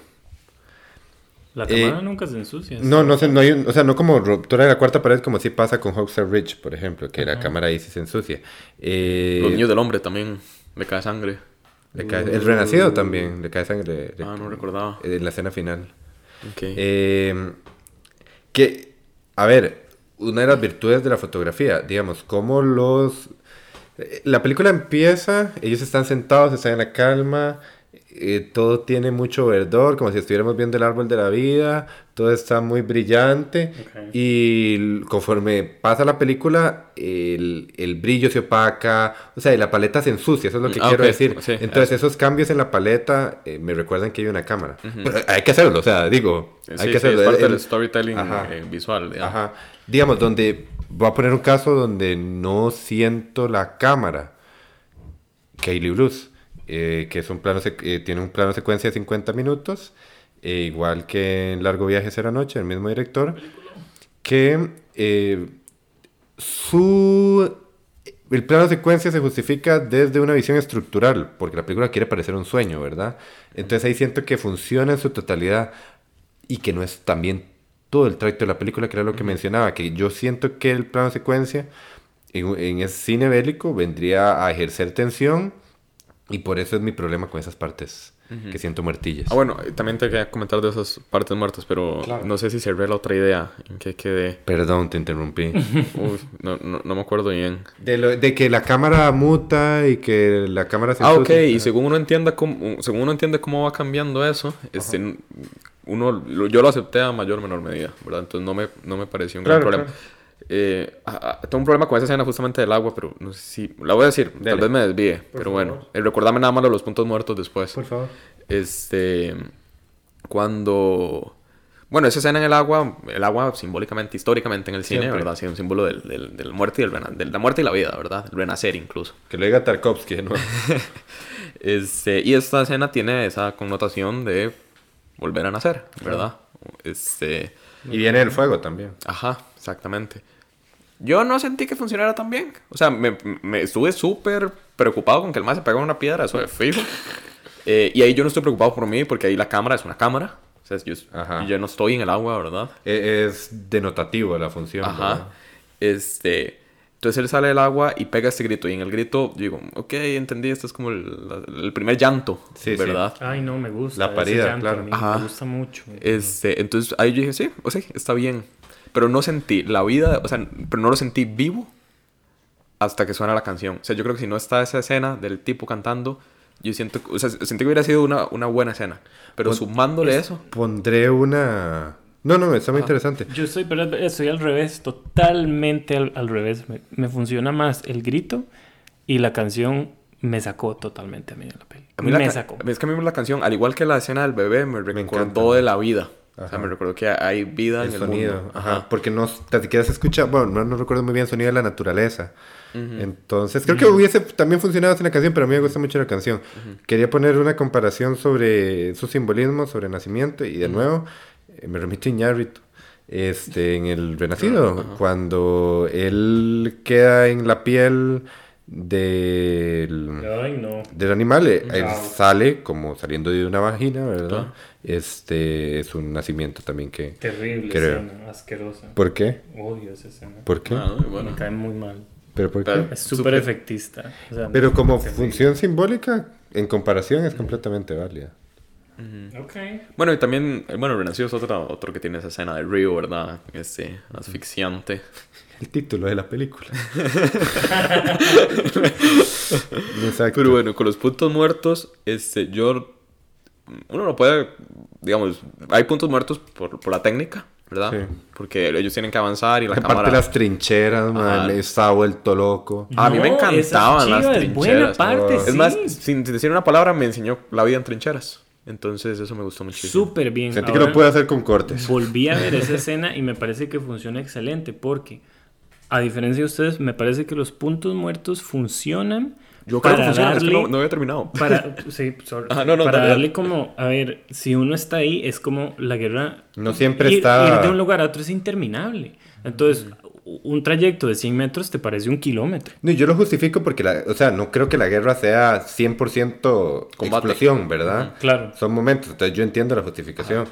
La Eh, cámara nunca se ensucia. No, no sé, no hay un- o sea, no como ruptura de la cuarta pared como si pasa con Hogshead Ridge, por ejemplo, que la cámara ahí sí se ensucia. Eh, Los niños del hombre también le cae sangre. le cae- el renacido también, le cae sangre le- Ah, no recordaba. en la escena final. Ok. Eh, que, a ver, una de las virtudes de la fotografía, digamos, como los... eh, La película empieza, ellos están sentados, están en la calma, eh, todo tiene mucho verdor, como si estuviéramos viendo el árbol de la vida, todo está muy brillante y conforme pasa la película, el, el brillo se opaca, o sea, y la paleta se ensucia, eso es lo que Ah, quiero decir. sí, Entonces, esos cambios en la paleta eh, me recuerdan que hay una cámara. Pero hay que hacerlo, o sea, digo, Sí, hay que hacerlo. es parte El- del storytelling Ajá. eh, visual. digamos. Ajá. Digamos, donde voy a poner un caso donde no siento la cámara. Kaylee Bruce, eh, que es un plano eh, tiene un plano secuencia de 50 minutos, eh, igual que en Largo Viaje Será Noche, el mismo director, que eh, su el plano secuencia se justifica desde una visión estructural, porque la película quiere parecer un sueño, ¿verdad? Entonces ahí siento que funciona en su totalidad y que no es también todo el tracto de la película, que era lo que mencionaba, que yo siento que el plano secuencia en, en ese cine bélico vendría a ejercer tensión y por eso es mi problema con esas partes que siento muertillas. Ah, bueno, también te quería comentar de esas partes muertas, pero no sé si cerré la otra idea en que quedé. Perdón, te interrumpí. Uy, no, no, no me acuerdo bien. De, lo- de que la cámara muta y que la cámara se Ah, ok, y según uno entienda cómo, según uno entiende cómo va cambiando eso, este, uno, lo- yo lo acepté a mayor o menor medida, ¿verdad? Entonces no me, no me pareció un gran Claro, problema. Eh, tengo un problema con esa escena justamente del agua, pero no sé si... La voy a decir, Dele. tal vez me desvíe, pero bueno. Eh, recordarme nada más de los puntos muertos después. Por favor. Este. Cuando. Bueno, esa escena en el agua, el agua simbólicamente, históricamente en el cine, Siempre. ¿verdad? Ha sido un símbolo del, del, del muerte y del de la muerte y la vida, ¿verdad? El renacer incluso. Que lo diga Tarkovsky, ¿no? Este, y esta escena tiene esa connotación de volver a nacer, ¿verdad? Este. y viene el fuego también. Ajá, exactamente. Yo no sentí que funcionara tan bien. O sea, me, me estuve súper preocupado con que el más se pegó en una piedra, eso de fijo. Eh, y ahí yo no estoy preocupado por mí porque ahí la cámara es una cámara. O sea, yo, Ajá. yo no estoy en el agua, ¿verdad? E- Es denotativo la función. Ajá. ¿verdad? Este. Entonces él sale del agua y pega este grito. Y en el grito digo, ok, entendí, esto es como el, primer llanto, Sí, sí. ¿verdad? Ay, no, me gusta. La ese parida, llanto, claro. a mí Ajá. Me gusta mucho. Este, entonces ahí yo dije, sí, o sea, está bien. Pero no sentí la vida, o sea, pero no lo sentí vivo hasta que suena la canción. O sea, yo creo que si no está esa escena del tipo cantando, yo siento, o sea, sentí que hubiera sido una, una buena escena. Pero Pues, sumándole eso, Pondré una... No, no, está muy interesante. Yo soy, pero estoy al revés, totalmente al, al revés. Me, me funciona más el grito y la canción me sacó totalmente a mí de la peli. a mí la me ca- sacó. Es que a mí la canción, al igual que la escena del bebé, me recordó encanta. de la vida. O sea, Ajá. me recordó que hay vida El en el sonido, mundo. ajá. Porque no, ni siquiera se escucha, bueno, no, no recuerdo muy bien el sonido de la naturaleza. Entonces, creo que hubiese también funcionado en la canción, pero a mí me gusta mucho la canción. Quería poner una comparación sobre su simbolismo, sobre nacimiento, y de nuevo, eh, me remito a Iñárritu. Este, en el Renacido, cuando él queda en la piel del, Ay, no. del animal, eh, él sale como saliendo de una vagina, ¿verdad? Este es un nacimiento también que... Terrible Creo. escena, asquerosa. ¿Por qué? Odio esa escena. ¿Por qué? Ah, bueno. Me cae muy mal. ¿Pero por qué? Es súper efectista. o sea, Pero como función simbólica, en comparación, es completamente válida. Ok. Bueno, y también, bueno, Renacido es otro, otro que tiene esa escena del río, ¿verdad? Este, asfixiante. El título de la película. Exacto. Pero bueno, con los puntos muertos, este, yo. Uno no puede. Digamos, hay puntos muertos por, por la técnica, ¿verdad? Sí. Porque ellos tienen que avanzar y la Aparte cámara... las trincheras, man, está vuelto loco. a mí me encantaban las trincheras. Parte, Es más, sin decir una palabra, me enseñó la vida en trincheras. Entonces eso me gustó muchísimo. Súper bien. Sentí que lo puede hacer con cortes. Volví a ver esa escena y me parece que funciona excelente porque, a diferencia de ustedes, me parece que los puntos muertos funcionan. Yo creo que funciona, es que no, había terminado. Para, sí, ah, no, no, para darle como, a ver, si uno está ahí, es como la guerra. No siempre está. Ir de un lugar a otro es interminable. Entonces, un trayecto de 100 metros te parece un kilómetro. No, yo lo justifico porque, la, o sea, no creo que la guerra sea 100% explosión, ¿verdad? Claro. Son momentos, entonces yo entiendo la justificación.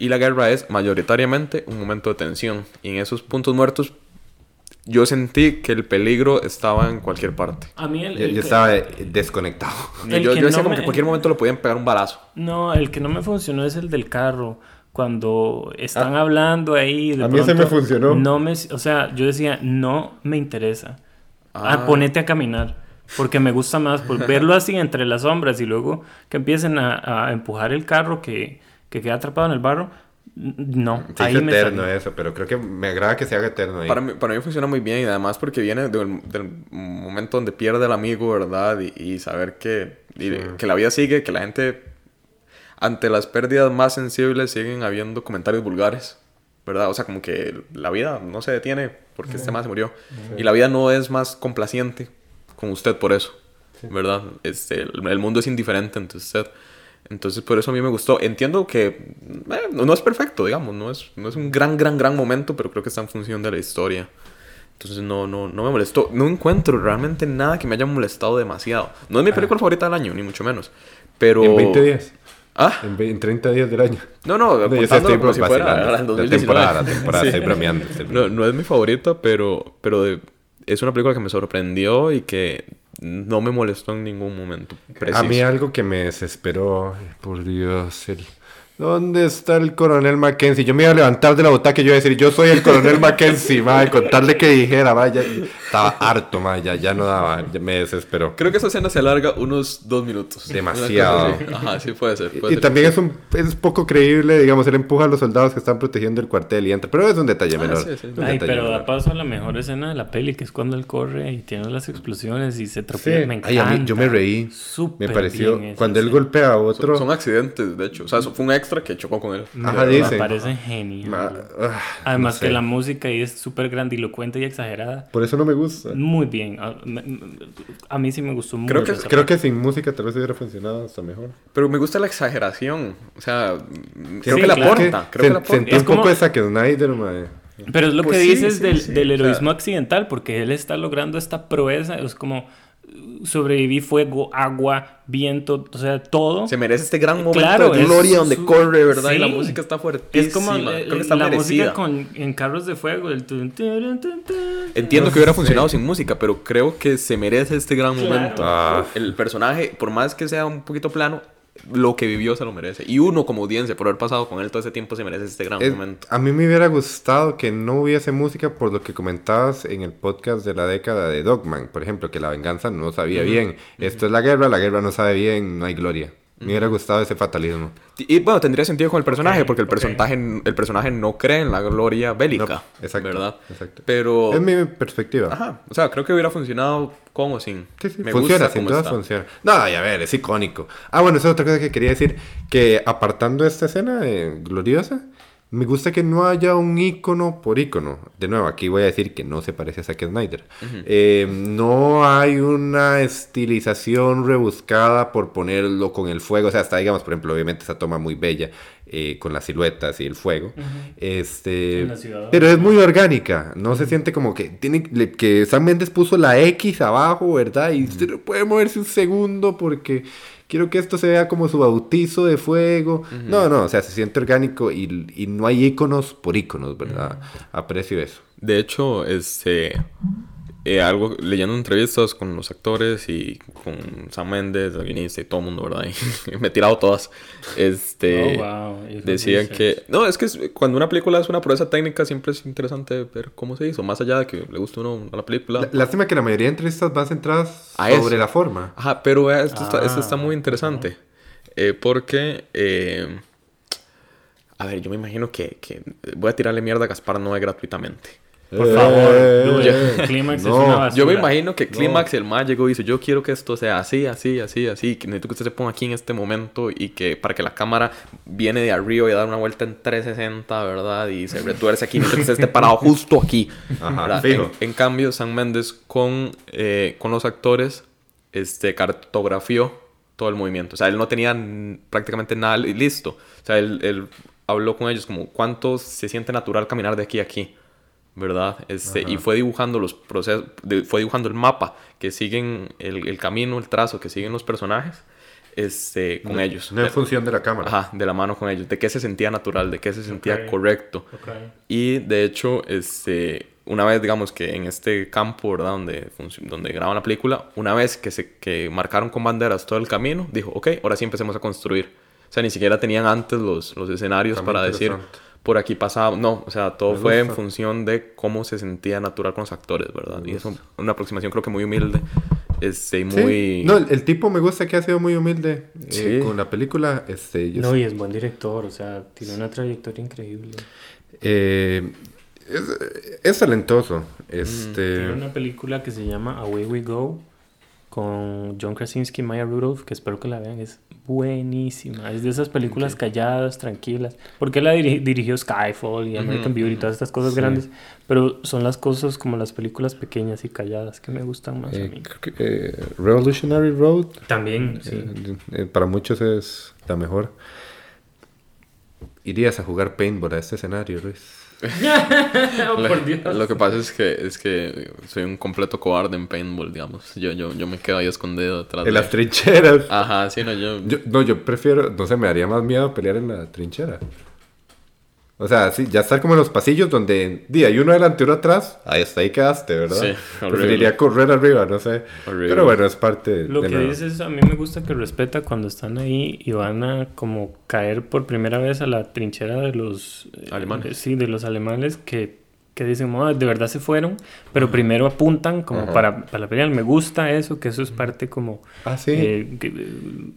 Y la guerra es mayoritariamente un momento de tensión. Y en esos puntos muertos yo sentí que el peligro estaba en cualquier parte. A mí el, yo, estaba desconectado. yo, yo decía como que en cualquier momento lo podían pegar un balazo. No, el que no me funcionó es el del carro cuando están ah. hablando ahí. a mí se me funcionó. No me, o sea, yo decía, no me interesa. Ah. ah ponete a caminar. Porque me gusta más verlo así entre las sombras y luego que empiecen a, empujar el carro que, que, queda atrapado en el barro. No, sí, ahí es eterno eso, pero creo que me agrada que se haga eterno ahí. Para mí, para mí funciona muy bien y además porque viene del, momento donde pierde el amigo, ¿verdad? Y, saber que, que la vida sigue, que la gente ante las pérdidas más sensibles siguen habiendo comentarios vulgares, ¿verdad? O sea, como que la vida no se detiene porque este más se murió. Y la vida no es más complaciente con usted por eso, ¿verdad? Este, el, mundo es indiferente ante usted. Entonces, por eso a mí me gustó. Entiendo que eh, no, es perfecto, digamos, no es, no es un gran, gran, gran momento, pero creo que está en función de la historia. Entonces no, no, no me molestó. No encuentro realmente nada que me haya molestado demasiado. No es mi película favorita del año, ni mucho menos. Pero... En 20 días. ¿Ah? En, 30 días del año. No, no, no estoy si fuera la temporada, la temporada, estoy bromeando. No, no, es mi favorita, pero, pero es una película que me sorprendió y que no me molestó en ningún momento. A mí algo que me desesperó, por Dios, el ¿Dónde está el coronel Mackenzie? Yo me iba a levantar de la butaca y yo iba a decir, yo soy el coronel Mackenzie, madre, contarle que dijera, vaya. Estaba harto, madre, ya, no daba, me desesperó. Creo que esa escena se alarga unos dos minutos. Demasiado. Ajá, sí puede ser. y, también es, un, es poco creíble, digamos, él empuja a los soldados que están protegiendo el cuartel y entra, pero es un detalle ah, menor. Ay, pero da paso a la mejor escena de la peli, que es cuando él corre y tiene las explosiones y se tropea. Me encanta. Ay, a mí, yo me reí. me pareció, cuando él golpea a otro. Son, accidentes, de hecho. O sea, fue un ex que chocó con él. Ajá, dice. Me parece genial. Ah, Además que la música ahí es súper grandilocuente y exagerada. Por eso no me gusta. Muy bien. A, mí sí me gustó creo Que, creo que sin música tal vez hubiera funcionado hasta mejor. Pero me gusta la exageración. O sea, creo que la aporta. Creo que la Sentí un poco de Zack Snyder, Pero es lo pues que dices del, del heroísmo accidental, porque él está logrando esta proeza. Es como sobreviví fuego, agua, viento, o sea, todo. Se merece este gran momento de gloria donde corre, ¿verdad? Y la música está fuertísima. Es como la música con, en carros de fuego. El Entiendo que hubiera funcionado sin música, pero creo que se merece este gran momento. Ah. El personaje, por más que sea un poquito plano, lo que vivió se lo merece. Y uno como audiencia, por haber pasado con él todo ese tiempo, se merece este gran momento. A mí me hubiera gustado que no hubiese música por lo que comentabas en el podcast de la década de Dogman, por ejemplo, que la venganza no sabía bien. Esto es la guerra, la guerra no sabe bien, no hay gloria. Me hubiera gustado ese fatalismo. Y, bueno, tendría sentido con el personaje, porque el, personaje, el personaje no cree en la gloria bélica. exacto. ¿Verdad? Exacto. Pero. Es mi perspectiva. Ajá. O sea, creo que hubiera funcionado con o sin. Sí, sí. funciona, sin duda funciona. No, ya ver, es icónico. Ah, bueno, esa es otra cosa que quería decir. Que apartando esta escena eh, gloriosa me gusta que no haya un icono por icono. De nuevo, aquí voy a decir que no se parece a Zack Snyder. Eh, no hay una estilización rebuscada por ponerlo con el fuego. O sea, hasta digamos, por ejemplo, obviamente esa toma muy bella eh, con las siluetas y el fuego. este, pero es muy orgánica. No se siente como que tiene que Sam Mendes puso la X abajo, ¿verdad? Y usted no puede moverse un segundo porque quiero que esto se vea como su bautizo de fuego. No, no, o sea, se siente orgánico y, y no hay iconos por iconos, ¿verdad? Aprecio eso. De hecho, este... eh, algo, leyendo entrevistas con los actores y con Sam Mendes, el guionista y todo el mundo, ¿verdad? Y me he tirado todas. Este, Oh, wow. Decían que... No, es que cuando una película es una proeza técnica siempre es interesante ver cómo se hizo, más allá de que le guste uno a la película. L- Lástima que la mayoría de entrevistas van centradas A sobre eso. la forma. Ajá, pero esto, está, esto está Ah, muy interesante. Eh, porque, eh, a ver, yo me imagino que, que voy a tirarle mierda a Gaspar Noé gratuitamente. Por favor, Eh, Luis, eh, Clímax no. es una basura. Yo me imagino que No. Clímax, el más llegó y dice, yo quiero que esto sea así, así, así, así, que necesito que usted se ponga aquí en este momento y que para que la cámara viene de arriba y da una vuelta en 360, ¿verdad? Y se retuerce aquí, necesito que usted esté parado justo aquí. Ajá, fijo. En, en cambio, Sam Mendes con, eh, con los actores este, cartografió todo el movimiento. O sea, él no tenía prácticamente nada li- listo. O sea, él, él habló con ellos como cuánto se siente natural caminar de aquí a aquí. ¿Verdad? Este, y fue dibujando los procesos, fue dibujando el mapa que siguen el, el camino, el trazo que siguen los personajes este, con ellos. No en función de la cámara. Ajá, de la mano con ellos, de qué se sentía natural, de qué se sentía Ok. correcto. Ok. Y de hecho, este, una vez, digamos que en este campo, ¿verdad? Donde, donde graban la película, una vez que, se, que marcaron con banderas todo el camino, dijo, ok, ahora sí empecemos a construir. O sea, ni siquiera tenían antes los, los escenarios muy para decir. Por aquí pasaba. No, o sea, todo Me fue en función de cómo se sentía natural con los actores, ¿verdad? Y eso, una aproximación creo que muy humilde, este, Sí. muy... No, el, el tipo me gusta que ha sido muy humilde eh, con la película. Este, yo No, y es buen director, o sea, tiene una trayectoria increíble. Eh, es, es talentoso. Este, Tiene una película que se llama Away We Go con John Krasinski y Maya Rudolph, que espero que la vean, es buenísima. Es de esas películas calladas, tranquilas. Porque la diri- dirigió Skyfall y American Beauty y todas estas cosas Sí. grandes. Pero son las cosas como las películas pequeñas y calladas que me gustan más a eh, mí. eh, Revolutionary Road. También, sí. eh, eh, para muchos es la mejor. Irías a jugar paintball a este escenario, Luis. Oh, Lo, por Dios. lo que pasa es que, es que soy un completo cobarde en paintball, digamos. Yo, yo, yo me quedo ahí escondido detrás En de... las trincheras. Ajá, sí, no, yo... Yo, no, yo prefiero, no sé, me daría más miedo pelear en la trinchera. O sea, sí, ya estar como en los pasillos donde di, hay uno adelante y uno atrás, ahí hasta ahí quedaste, ¿verdad? Sí. Preferiría correr arriba, no sé. Horrible. Pero bueno, es parte Lo de que dices, a mí me gusta que respeta cuando están ahí y van a como caer por primera vez a la trinchera de los eh, Alemanes. sí, de los alemanes que, que dicen, "Ah, de verdad se fueron, pero primero apuntan como Ajá. para, para la pelea. Me gusta eso, que eso es parte como, Ah, sí. eh, que, eh,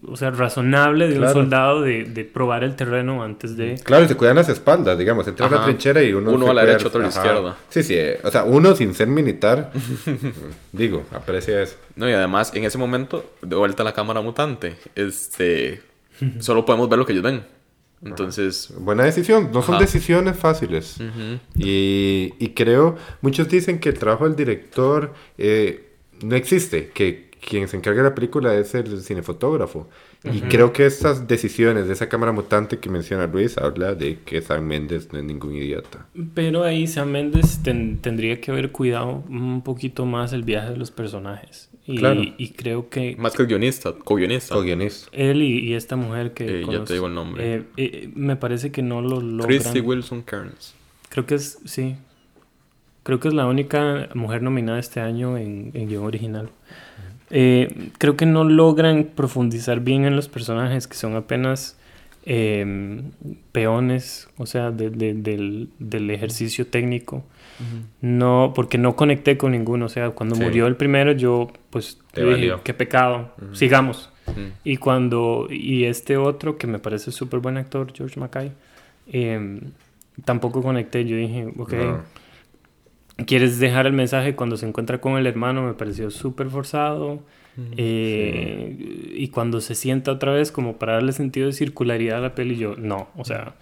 o sea, razonable de Claro. un soldado de, de probar el terreno antes de... Claro, y se cuidan las espaldas, digamos. Entra a la trinchera y uno. Uno se a la derecha, otro a la izquierda. Sí, sí. eh, O sea, uno sin ser militar, digo, aprecia eso. No, y además, en ese momento, de vuelta a la cámara mutante, este... Solo podemos ver lo que ellos ven. Entonces... Buena decisión. No son Ajá. decisiones fáciles. Y, y creo, muchos dicen que el trabajo del director eh, no existe, que quien se encarga de la película es el cinefotógrafo. Y creo que estas decisiones de esa cámara mutante que menciona Luis habla de que Sam Mendes no es ningún idiota. Pero ahí Sam Mendes ten- tendría que haber cuidado un poquito más el viaje de los personajes. Y, Claro. y creo que Más que el guionista, co-guionista. O guionista. Él y, y esta mujer que... Eh, ya te digo el nombre. eh, eh, me parece que no lo logran. Christy Wilson Cairns. Creo que es, sí. Creo que es la única mujer nominada este año en, en guion original. Eh, creo que no logran profundizar bien en los personajes, que son apenas eh, peones, o sea, de- de- del, del ejercicio técnico. No, porque no conecté con ninguno. O sea, cuando Sí. murió el primero, yo, pues, Te dije, valió. qué pecado, sigamos. Ujú. Y cuando, y este otro, que me parece súper buen actor, George Mackay, eh, tampoco conecté. Yo dije, ok, No. ¿quieres dejar el mensaje cuando se encuentra con el hermano? Me pareció súper forzado. Eh, Y cuando se sienta otra vez como para darle sentido de circularidad a la peli, yo no, o sea,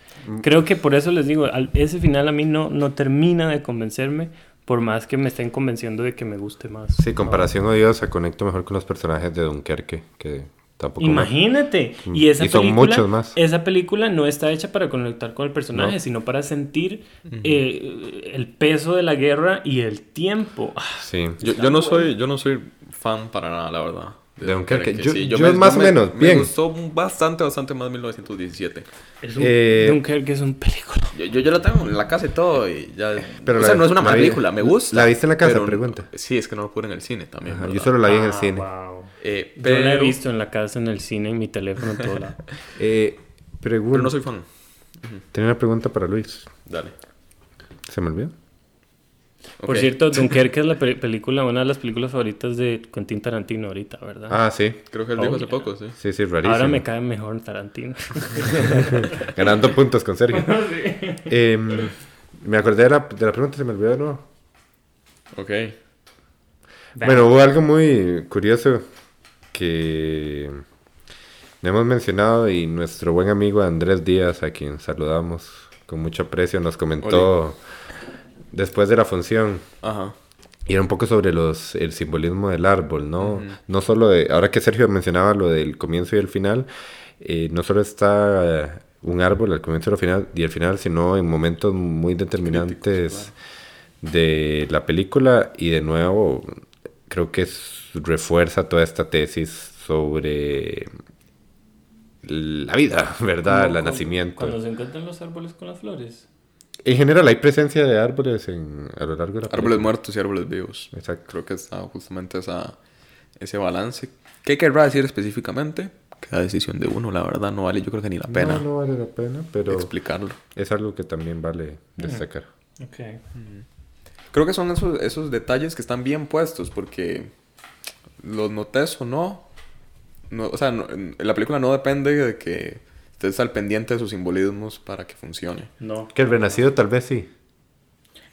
creo que por eso les digo, al- ese final a mí no, no termina de convencerme, por más que me estén convenciendo de que me guste más. Sí, comparación odiosa, conecto mejor con los personajes de Dunkerque, que tampoco... me- Imagínate. Mm. Y esa Y son película, muchos más. Esa película no está hecha para conectar con el personaje, No. sino para sentir eh, el peso de la guerra y el tiempo. Ah, Sí. Yo, yo no soy, yo no soy fan para nada, la verdad, De Dunkerque. Yo, sí. yo me- más o me- menos, Me bien. gustó bastante, bastante más 1917. Es un, Eh, Dunkerque es un película. Yo, yo, yo la tengo en la casa y todo y ya... Pero o la- sea, no es una la mala vi- película, me gusta. ¿la viste en la casa? pero- Pregunta. Sí, es que no lo pude en el cine también, Ajá, yo solo la vi en el Ah, cine. wow. Eh, Yo la he visto en la casa, en el cine, en mi teléfono, en todo lado. Eh, pregunta. Pero no soy fan. Tenía una pregunta para Luis. Dale. ¿Se me olvidó? Por cierto, Dunkerque es la pe- película, una de las películas favoritas de Quentin Tarantino ahorita, ¿verdad? Ah, sí. Creo que él dijo hace poco, sí. Sí, sí, rarísimo. Ahora me cae mejor Tarantino. Ganando puntos con Sergio. Em, me acordé de la, de la pregunta, se me olvidó de nuevo. Ok. Bueno, hubo algo muy curioso que no hemos mencionado y nuestro buen amigo Andrés Díaz, a quien saludamos con mucho aprecio, nos comentó después de la función. Ajá. Y era un poco sobre los, el simbolismo del árbol, ¿no? No solo de, ahora que Sergio mencionaba lo del comienzo y el final, eh, no solo está un árbol al comienzo y al final, y al final, sino en momentos muy determinantes de la película y de nuevo creo que es- refuerza toda esta tesis sobre la vida, ¿verdad? Como El cu- nacimiento. Cuando se encuentran los árboles con las flores. En general hay presencia de árboles en, a lo largo de la Árboles película. muertos y árboles vivos. Exacto. Creo que está justamente esa, ese balance. ¿Qué querrá decir específicamente? Cada decisión de uno, la verdad, no vale yo creo que ni la pena No, no vale la pena, pero explicarlo. es algo que también vale destacar. Ok. Creo que son esos, esos detalles que están bien puestos porque los notes o no, no o sea, no- en- la película no depende de que estés al pendiente de sus simbolismos para que funcione. No. Que el renacido tal vez sí.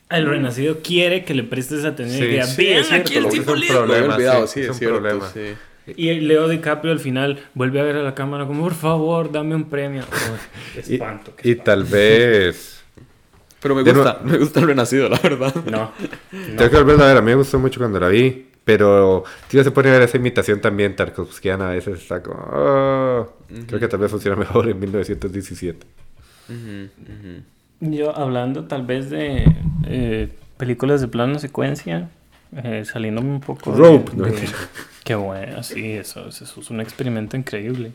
El renacido quiere que le prestes atención y Sí, diga, sí, "Vean es cierto, aquí el lo- es un simbolismo". Lo había problema, olvidado, sí, sí, es es, un cierto, problema. sí. Y Leo DiCaprio al final vuelve a ver a la cámara como, por favor, dame un premio. Oh, Y, espanto. y tal vez... Pero me De gusta, me gusta el renacido, la verdad. No. Tengo que volver a ver, a mí me gustó mucho cuando la vi, pero tío se pone a ver esa imitación también tarkovskiana, a veces está como... "Ah". Creo que tal vez funciona mejor en 1917. Ujú, ujú. Yo hablando tal vez de eh, películas de plano secuencia, eh, saliéndome un poco... de- Rope, no, de-. Qué bueno, sí, eso, eso es un experimento increíble.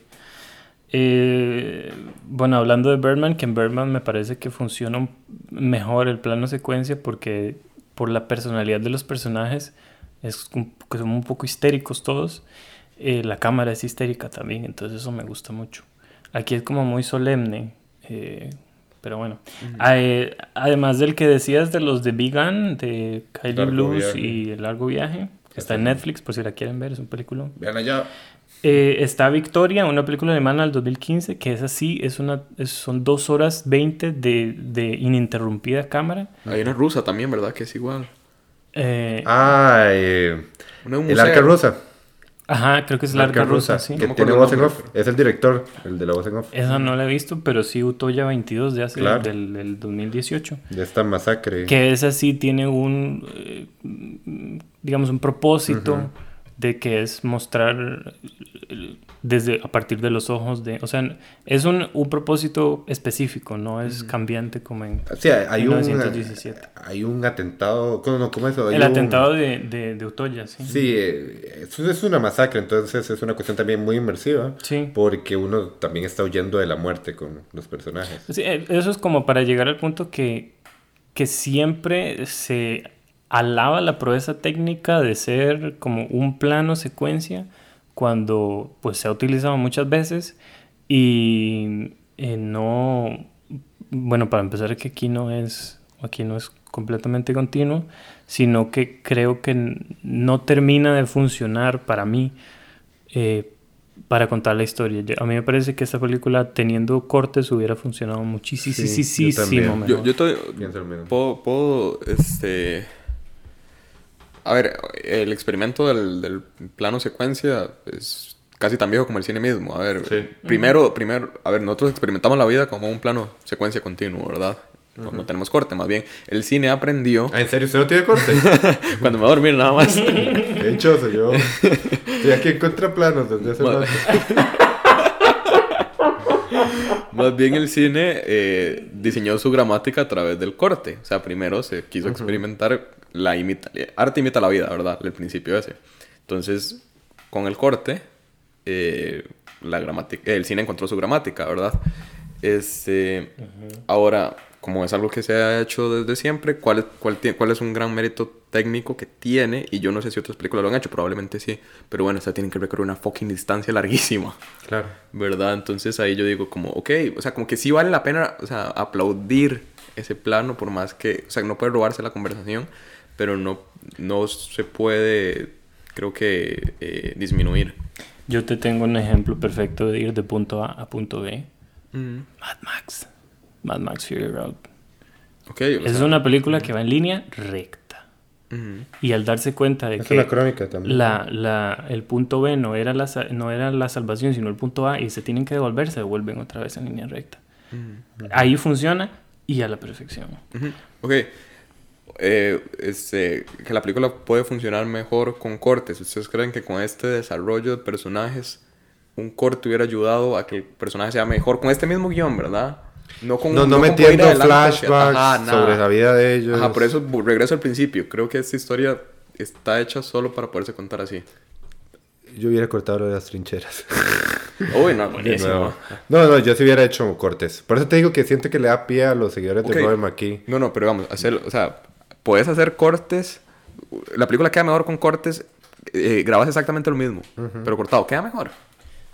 Eh, bueno, hablando de Birdman, que en Birdman me parece que funciona un- mejor el plano secuencia porque por la personalidad de los personajes es un, que son un poco histéricos todos. Eh, la cámara es histérica también, entonces eso me gusta mucho. Aquí es como muy solemne, eh, pero bueno. Ah, eh, además del que decías de los de Gun, de Kylie Blues Viaje. y El Largo Viaje, está en Netflix por si la quieren ver, es un película. Vean allá. Eh, está Victoria, una película alemana del 2015, que es así, es una, es- son dos horas 20 de, de ininterrumpida cámara. Hay una rusa también, ¿verdad? Que es igual. Eh, Ah, eh, el arca rusa. Ajá, creo que es El arca Rusa, sí. Que No tiene voz en off. Es el director, el de la voz en off. Esa no la he visto, pero sí Utoya 22 de hace Claro. del, del 2018. De esta masacre. Que esa sí tiene un, eh, digamos, un propósito de que es mostrar desde a partir de los ojos de, o sea, es un, un propósito específico, no es cambiante como en Sí, hay, hay un, 1917. hay un atentado. ¿Cómo, no, cómo es eso? Hay el un- atentado de, de, de Utoya, sí. Sí, eh, eso es una masacre, entonces es una cuestión también muy inmersiva. Sí. Porque uno también está huyendo de la muerte con los personajes. Sí, eh, eso es como para llegar al punto que, que siempre se alaba la proeza técnica de ser como un plano secuencia cuando pues se ha utilizado muchas veces y eh, no bueno para empezar que aquí no es aquí no es completamente continuo sino que creo que no termina de funcionar para mí eh, para contar la historia. Yo- a mí me parece que esta película, teniendo cortes, hubiera funcionado muchísimo Sí, yo también. mejor. Yo, yo mismo. puedo, puedo, este... A ver, el experimento del, del plano secuencia es casi tan viejo como el cine mismo. A ver, Sí. primero, primero, a ver, nosotros experimentamos la vida como un plano secuencia continuo, ¿verdad? No, no tenemos corte, más bien. El cine aprendió... Ah, ¿en serio? ¿Usted no tiene corte? Cuando me voy a dormir nada más. Qué dichoso, yo. Estoy aquí en contraplanos desde hace rato. Más bien el cine eh, diseñó su gramática a través del corte. O sea, primero se quiso experimentar la imita, eh, arte imita la vida, ¿verdad? El principio ese. Entonces, con el corte, eh, la gramática, el cine encontró su gramática, ¿verdad? Este, Ahora, como es algo que se ha hecho desde siempre, ¿cuál es, cuál, cuál es un gran mérito técnico que tiene? Y yo no sé si otras películas lo han hecho, probablemente sí, pero bueno, o sea, tienen que recorrer una fucking distancia larguísima. Claro. ¿Verdad? Entonces ahí yo digo como, ok, o sea, como que sí vale la pena, o sea, aplaudir ese plano, por más que, o sea, no puede robarse la conversación, pero no, no se puede, creo que, eh, disminuir. Yo te tengo un ejemplo perfecto de ir de punto A a punto B. Mad Max. Mad Max Fury Road. Okay, es una película que va en línea recta. Y al darse cuenta de es que una crónica también. La, la, el punto B no era, la, no era la salvación, sino el punto A, y se tienen que devolver, se devuelven otra vez en línea recta. Ahí funciona y a la perfección. Ok. Eh, este, que la película puede funcionar mejor con cortes. ¿Ustedes creen que con este desarrollo de personajes un corte hubiera ayudado a que el personaje sea mejor con este mismo guion, ¿verdad? No, con, no, no, metiendo flashbacks sobre la vida de ellos. Ajá, por eso regreso al principio. Creo que esta historia está hecha solo para poderse contar así. Yo hubiera cortado lo de las trincheras. Uy, no, buenísimo. No, no, yo sí hubiera hecho cortes. Por eso te digo que siento que le da pie a los seguidores de Robert McKee. No, no, pero vamos, hacer, o sea, puedes hacer cortes. La película queda mejor con cortes. Eh, grabas exactamente lo mismo, pero cortado. Queda mejor.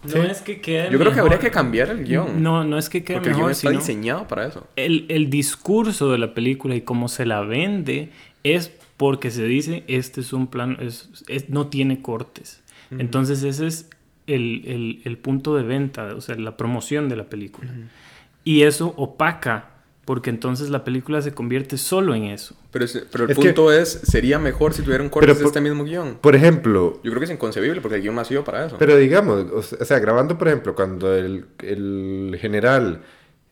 No es que quede Yo creo que habría que cambiar el guion. No, no es que quede porque mejor. el guion está diseñado para eso. El, el, discurso de la película y cómo se la vende es porque se dice, este es un plan, es, no tiene cortes. Entonces ese es el, el, el, punto de venta, o sea, la promoción de la película. Y eso opaca porque entonces la película se convierte solo en eso. Pero, pero el punto es, sería mejor si tuviera un corte de este mismo guion. Por ejemplo... Yo creo que es inconcebible porque el guion nació para eso. Pero digamos, o sea, grabando por ejemplo, cuando el, el general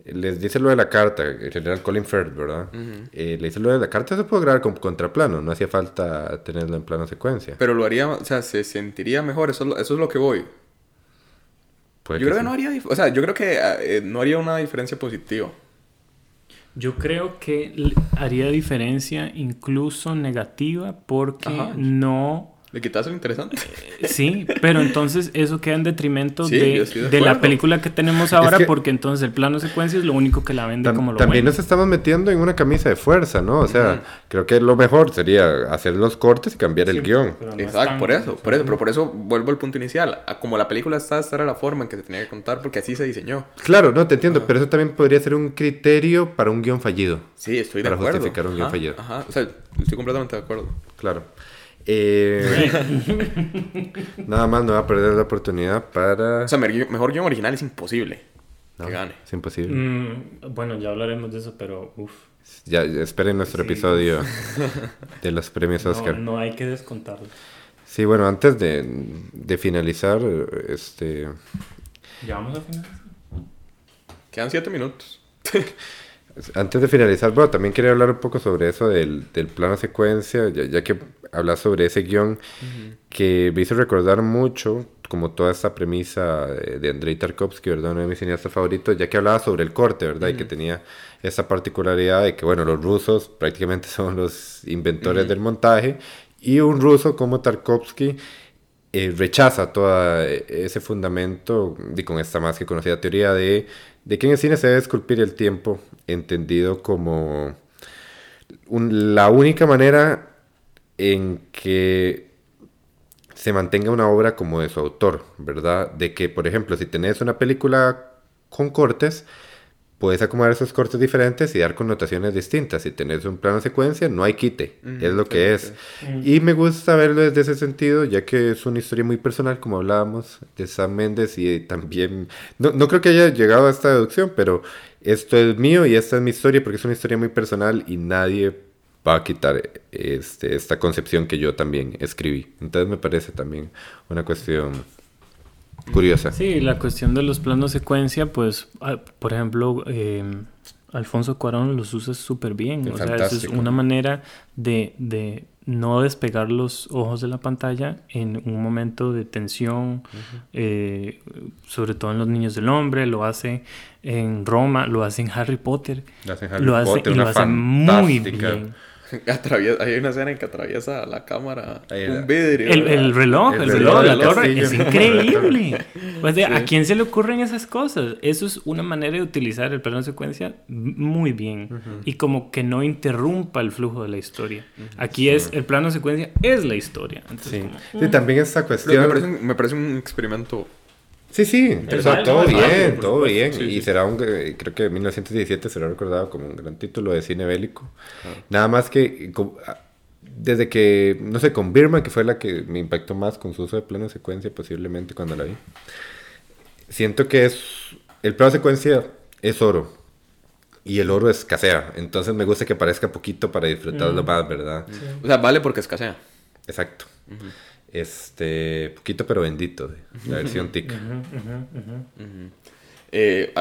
les dice lo de la carta, el general Colin Firth, ¿verdad? Eh, le dice lo de la carta, se puede grabar con contraplano, no hacía falta tenerlo en plano secuencia. Pero lo haría, o sea, se sentiría mejor, eso, eso es lo que voy. yo creo que no haría, o sea, yo creo que eh, no haría una diferencia positiva. Yo creo que haría diferencia incluso negativa porque no ¿Le quitas lo interesante? Eh, sí, pero entonces eso queda en detrimento de, de, la película que tenemos ahora, porque entonces el plano secuencia es lo único que la vende como lo También nos estamos metiendo en una camisa de fuerza, ¿no? O sea, creo que lo mejor sería hacer los cortes y cambiar el guion. Exacto, por eso, por eso, pero por eso vuelvo al punto inicial. Como la película está, esta era la forma en que se tenía que contar, porque así se diseñó. Claro, no, te entiendo, pero eso también podría ser un criterio para un guion fallido. Sí, estoy de acuerdo. Para justificar un guion fallido. Ajá, o sea, estoy completamente de acuerdo. Claro. Eh, nada más no va a perder la oportunidad para. O sea, mejor guion original es imposible que gane. Es imposible. Mm, bueno, ya hablaremos de eso, pero uff. Ya, esperen nuestro episodio de los premios Oscar. No, hay que descontarlo. Sí, bueno, antes de, de finalizar, este. ¿Ya vamos a finalizar? Quedan siete minutos. Antes de finalizar, bueno, también quería hablar un poco sobre eso del, del plano secuencia, ya, que hablas sobre ese guion que me hizo recordar mucho como toda esta premisa de, Andrei Tarkovsky, ¿verdad? Uno de mis cineastas favoritos, ya que hablaba sobre el corte, ¿verdad? Y que tenía esa particularidad de que, bueno, los rusos prácticamente son los inventores del montaje y un ruso como Tarkovsky eh, rechaza todo ese fundamento y con esta más que conocida teoría de de que en el cine se debe esculpir el tiempo, entendido como la única manera en que se mantenga una obra como de su autor, ¿verdad? De que, por ejemplo, si tenés una película con cortes, puedes acomodar esos cortes diferentes y dar connotaciones distintas. Si tenés un plano secuencia, no hay quite, es lo que es. Y me gusta verlo desde ese sentido, ya que es una historia muy personal, como hablábamos, de Sam Méndez y también, no, no creo que haya llegado a esta deducción, pero esto es mío y esta es mi historia porque es una historia muy personal y nadie va a quitar este, esta concepción que yo también escribí. Entonces me parece también una cuestión curiosa. Sí, la cuestión de los planos secuencia, pues, por ejemplo, em, Alfonso Cuarón los usa súper bien. o sea, es una manera de, de, no despegar los ojos de la pantalla en un momento de tensión, eh, sobre todo en Los Niños del Hombre, lo hace en Roma, lo hace en Harry Potter. Lo hace en Harry Potter, y lo hace muy bien. hay una escena en que atraviesa la cámara un vidrio. El, reloj, el, reloj, de la torre. es increíble. Pues, ¿A quién se le ocurren esas cosas? Eso es una manera de utilizar el plano de secuencia muy bien. Y como que no interrumpa el flujo de la historia. Aquí es, el plano de secuencia es la historia. sí. sí, también esta cuestión... me parece un experimento Sí, sí, todo bien, todo bien. y será un, creo que 1917 será recordado como un gran título de cine bélico. Nada más que ah, desde que, no sé, con Birman, que fue la que me impactó más con su uso de plano secuencia posiblemente cuando la vi. Siento que es, el plano secuencia es oro. Y el oro escasea. Entonces me gusta que parezca poquito para disfrutarlo mm. más, ¿verdad? O sea, vale porque escasea. Exacto. Este, poquito pero bendito, la versión TIC. Eh,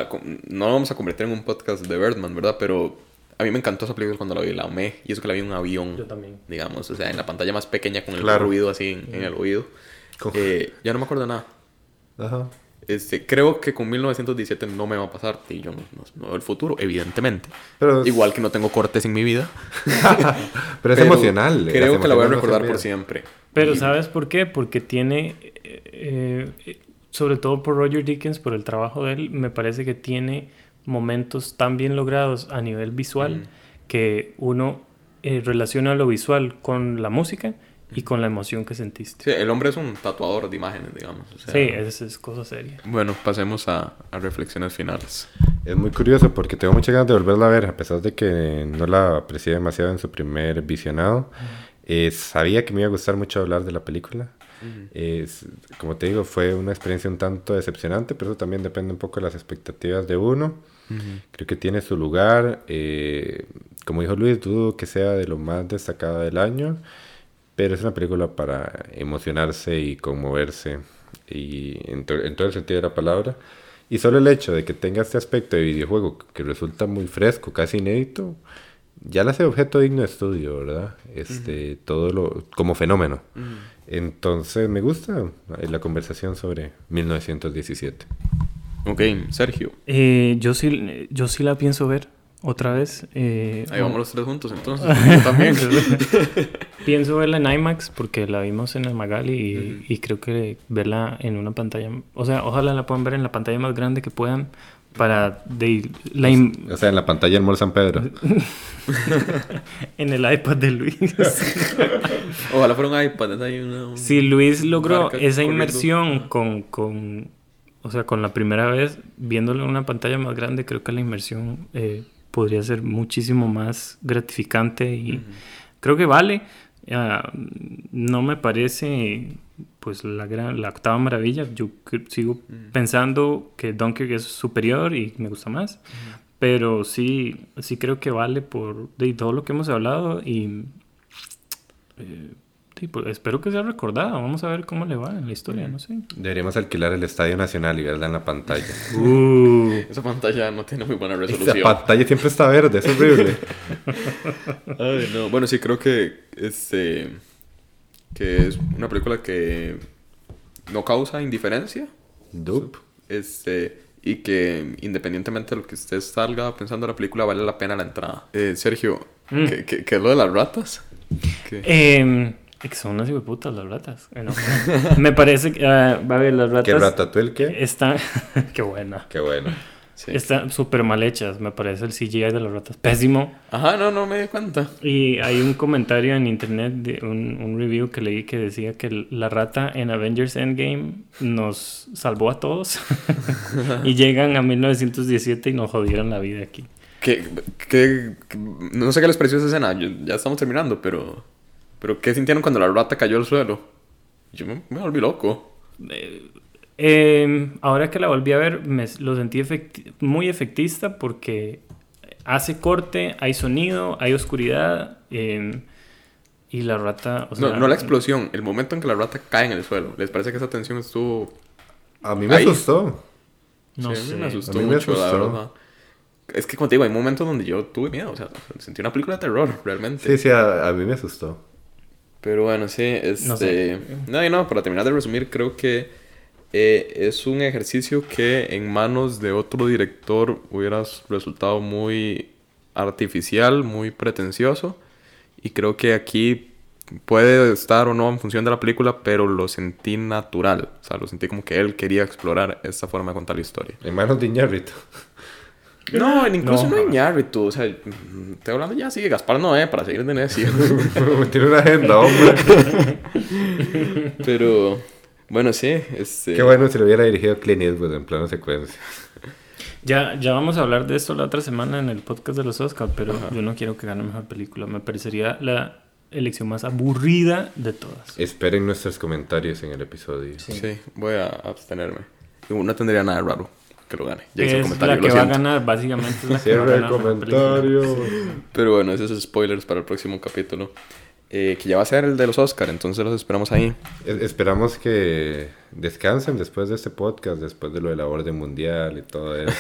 no lo vamos a convertir en un podcast de Birdman, ¿verdad? Pero a mí me encantó esa película cuando la vi, la amé. Y eso que la vi en un avión. Yo también. Digamos, o sea, en la pantalla más pequeña con el ruido así en, el oído. Eh, ya no me acuerdo de nada. Ajá. Este, creo que con 1917 no me va a pasar. Y yo no, veo el futuro, evidentemente. Pero Igual que no tengo cortes en mi vida. pero es emocional. Creo que la voy a recordar por siempre. Pero ¿sabes por qué? Porque tiene, eh, eh, sobre todo por Roger Dickens, por el trabajo de él, me parece que tiene momentos tan bien logrados a nivel visual que uno eh, relaciona lo visual con la música y con la emoción que sentiste. Sí, el hombre es un tatuador de imágenes, digamos. sí, es, es, cosa seria. Bueno, pasemos a, a, reflexiones finales. Es muy curioso porque tengo muchas ganas de volverla a ver, a pesar de que no la aprecié demasiado en su primer visionado. Eh, sabía que me iba a gustar mucho hablar de la película. como te digo, fue una experiencia un tanto decepcionante, pero eso también depende un poco de las expectativas de uno. Creo que tiene su lugar. Eh, como dijo Luis, dudo que sea de lo más destacado del año, pero es una película para emocionarse y conmoverse y en, en todo el sentido de la palabra. Y solo el hecho de que tenga este aspecto de videojuego que resulta muy fresco, casi inédito, ya la hace objeto digno de estudio, ¿verdad? Este, todo lo, como fenómeno. Entonces me gusta la conversación sobre 1917. Ok, Sergio. Eh, yo, sí, yo sí la pienso ver otra vez. Eh, Ahí vamos los tres juntos entonces. yo también. pienso verla en IMAX porque la vimos en el Magali y, creo que verla en una pantalla, o sea, ojalá la puedan ver en la pantalla más grande que puedan para de la o sea en la pantalla del Mall San Pedro. En el iPad de Luis. Ojalá fuera un iPad si Luis logró esa inmersión con, con o sea con la primera vez viéndolo en una pantalla más grande creo que la inmersión eh, podría ser muchísimo más gratificante y creo que vale. No me parece pues la gran la octava maravilla yo sigo pensando que Dunkirk es superior y me gusta más pero sí sí creo que vale por de todo lo que hemos hablado y eh, pues, espero que sea recordada. Vamos a ver cómo le va en la historia, no sé. Deberíamos alquilar el Estadio Nacional y verla en la pantalla. Uh. Esa pantalla no tiene muy buena resolución. La pantalla siempre está verde, es horrible. Bueno, sí, creo que este que es una película que no causa indiferencia. Dupe. Este, y que independientemente de lo que usted salga pensando en la película, vale la pena la entrada. Eh, Sergio, mm. ¿qué, es lo de las ratas? Eh, que son unas putas las ratas. me parece que. Uh, va a ver, las ratas. ¿Qué ratatouille qué? Están. qué buena. Qué Están súper mal hechas, me parece el CGI de las ratas. Pésimo. Ajá, no, no me di cuenta. Y hay un comentario en internet, de un, un review que leí que decía que la rata en Avengers Endgame nos salvó a todos. y llegan a 1917 y nos jodieron la vida aquí. Que, que, no sé qué les pareció esa escena, ya estamos terminando, pero pero ¿qué sintieron cuando la rata cayó al suelo? Yo me, volví loco. Eh, em, ahora que la volví a ver, me, lo sentí muy efectista porque hace corte, hay sonido, hay oscuridad. Em, y la rata. no, no la explosión, el momento en que la rata cae en el suelo. ¿Les parece que esa tensión estuvo.? A mí me asustó. No sí, A mí me asustó mucho, la verdad. Es que, como te digo, hay momentos donde yo tuve miedo. O sea, sentí una película de terror, realmente. Sí, sí, a mí me asustó. Pero bueno, sí, este... No, sé. no, no, para terminar de resumir, creo que eh, es un ejercicio que en manos de otro director hubiera resultado muy artificial, muy pretencioso. Y creo que aquí puede estar o no en función de la película, pero lo sentí natural. O sea, lo sentí como que él quería explorar esta forma de contar la historia. En manos de Iñárritu. No, incluso no, no tú. O sea, estoy hablando ya así de Gaspar Noé para seguir de necio. Tiene una agenda, hombre. Pero, bueno, sí. Este... Qué bueno si lo hubiera dirigido Clint Eastwood en plano secuencia. Ya, ya vamos a hablar de esto la otra semana en el podcast de los Oscars, pero yo no quiero que gane mejor película. Me parecería la elección más aburrida de todas. Esperen nuestros comentarios en el episodio. Sí, voy a abstenerme. No tendría nada raro que lo gane. Ya hice es la que va a ganar, básicamente. Es la que va a ganar comentario. Pero bueno, esos spoilers para el próximo capítulo. Eh, que ya va a ser el de los Oscars, entonces los esperamos ahí. esperamos que descansen después de este podcast, después de lo de la orden mundial y todo eso.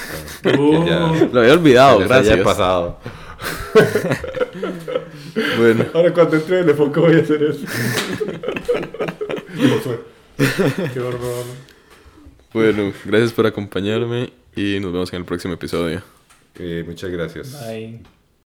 Uh. lo había olvidado, gracias. Ya pasado. bueno. Ahora cuando entre el enfoque voy a hacer eso. Qué horror. Bueno, gracias por acompañarme y nos vemos en el próximo episodio. Eh, muchas gracias. Bye.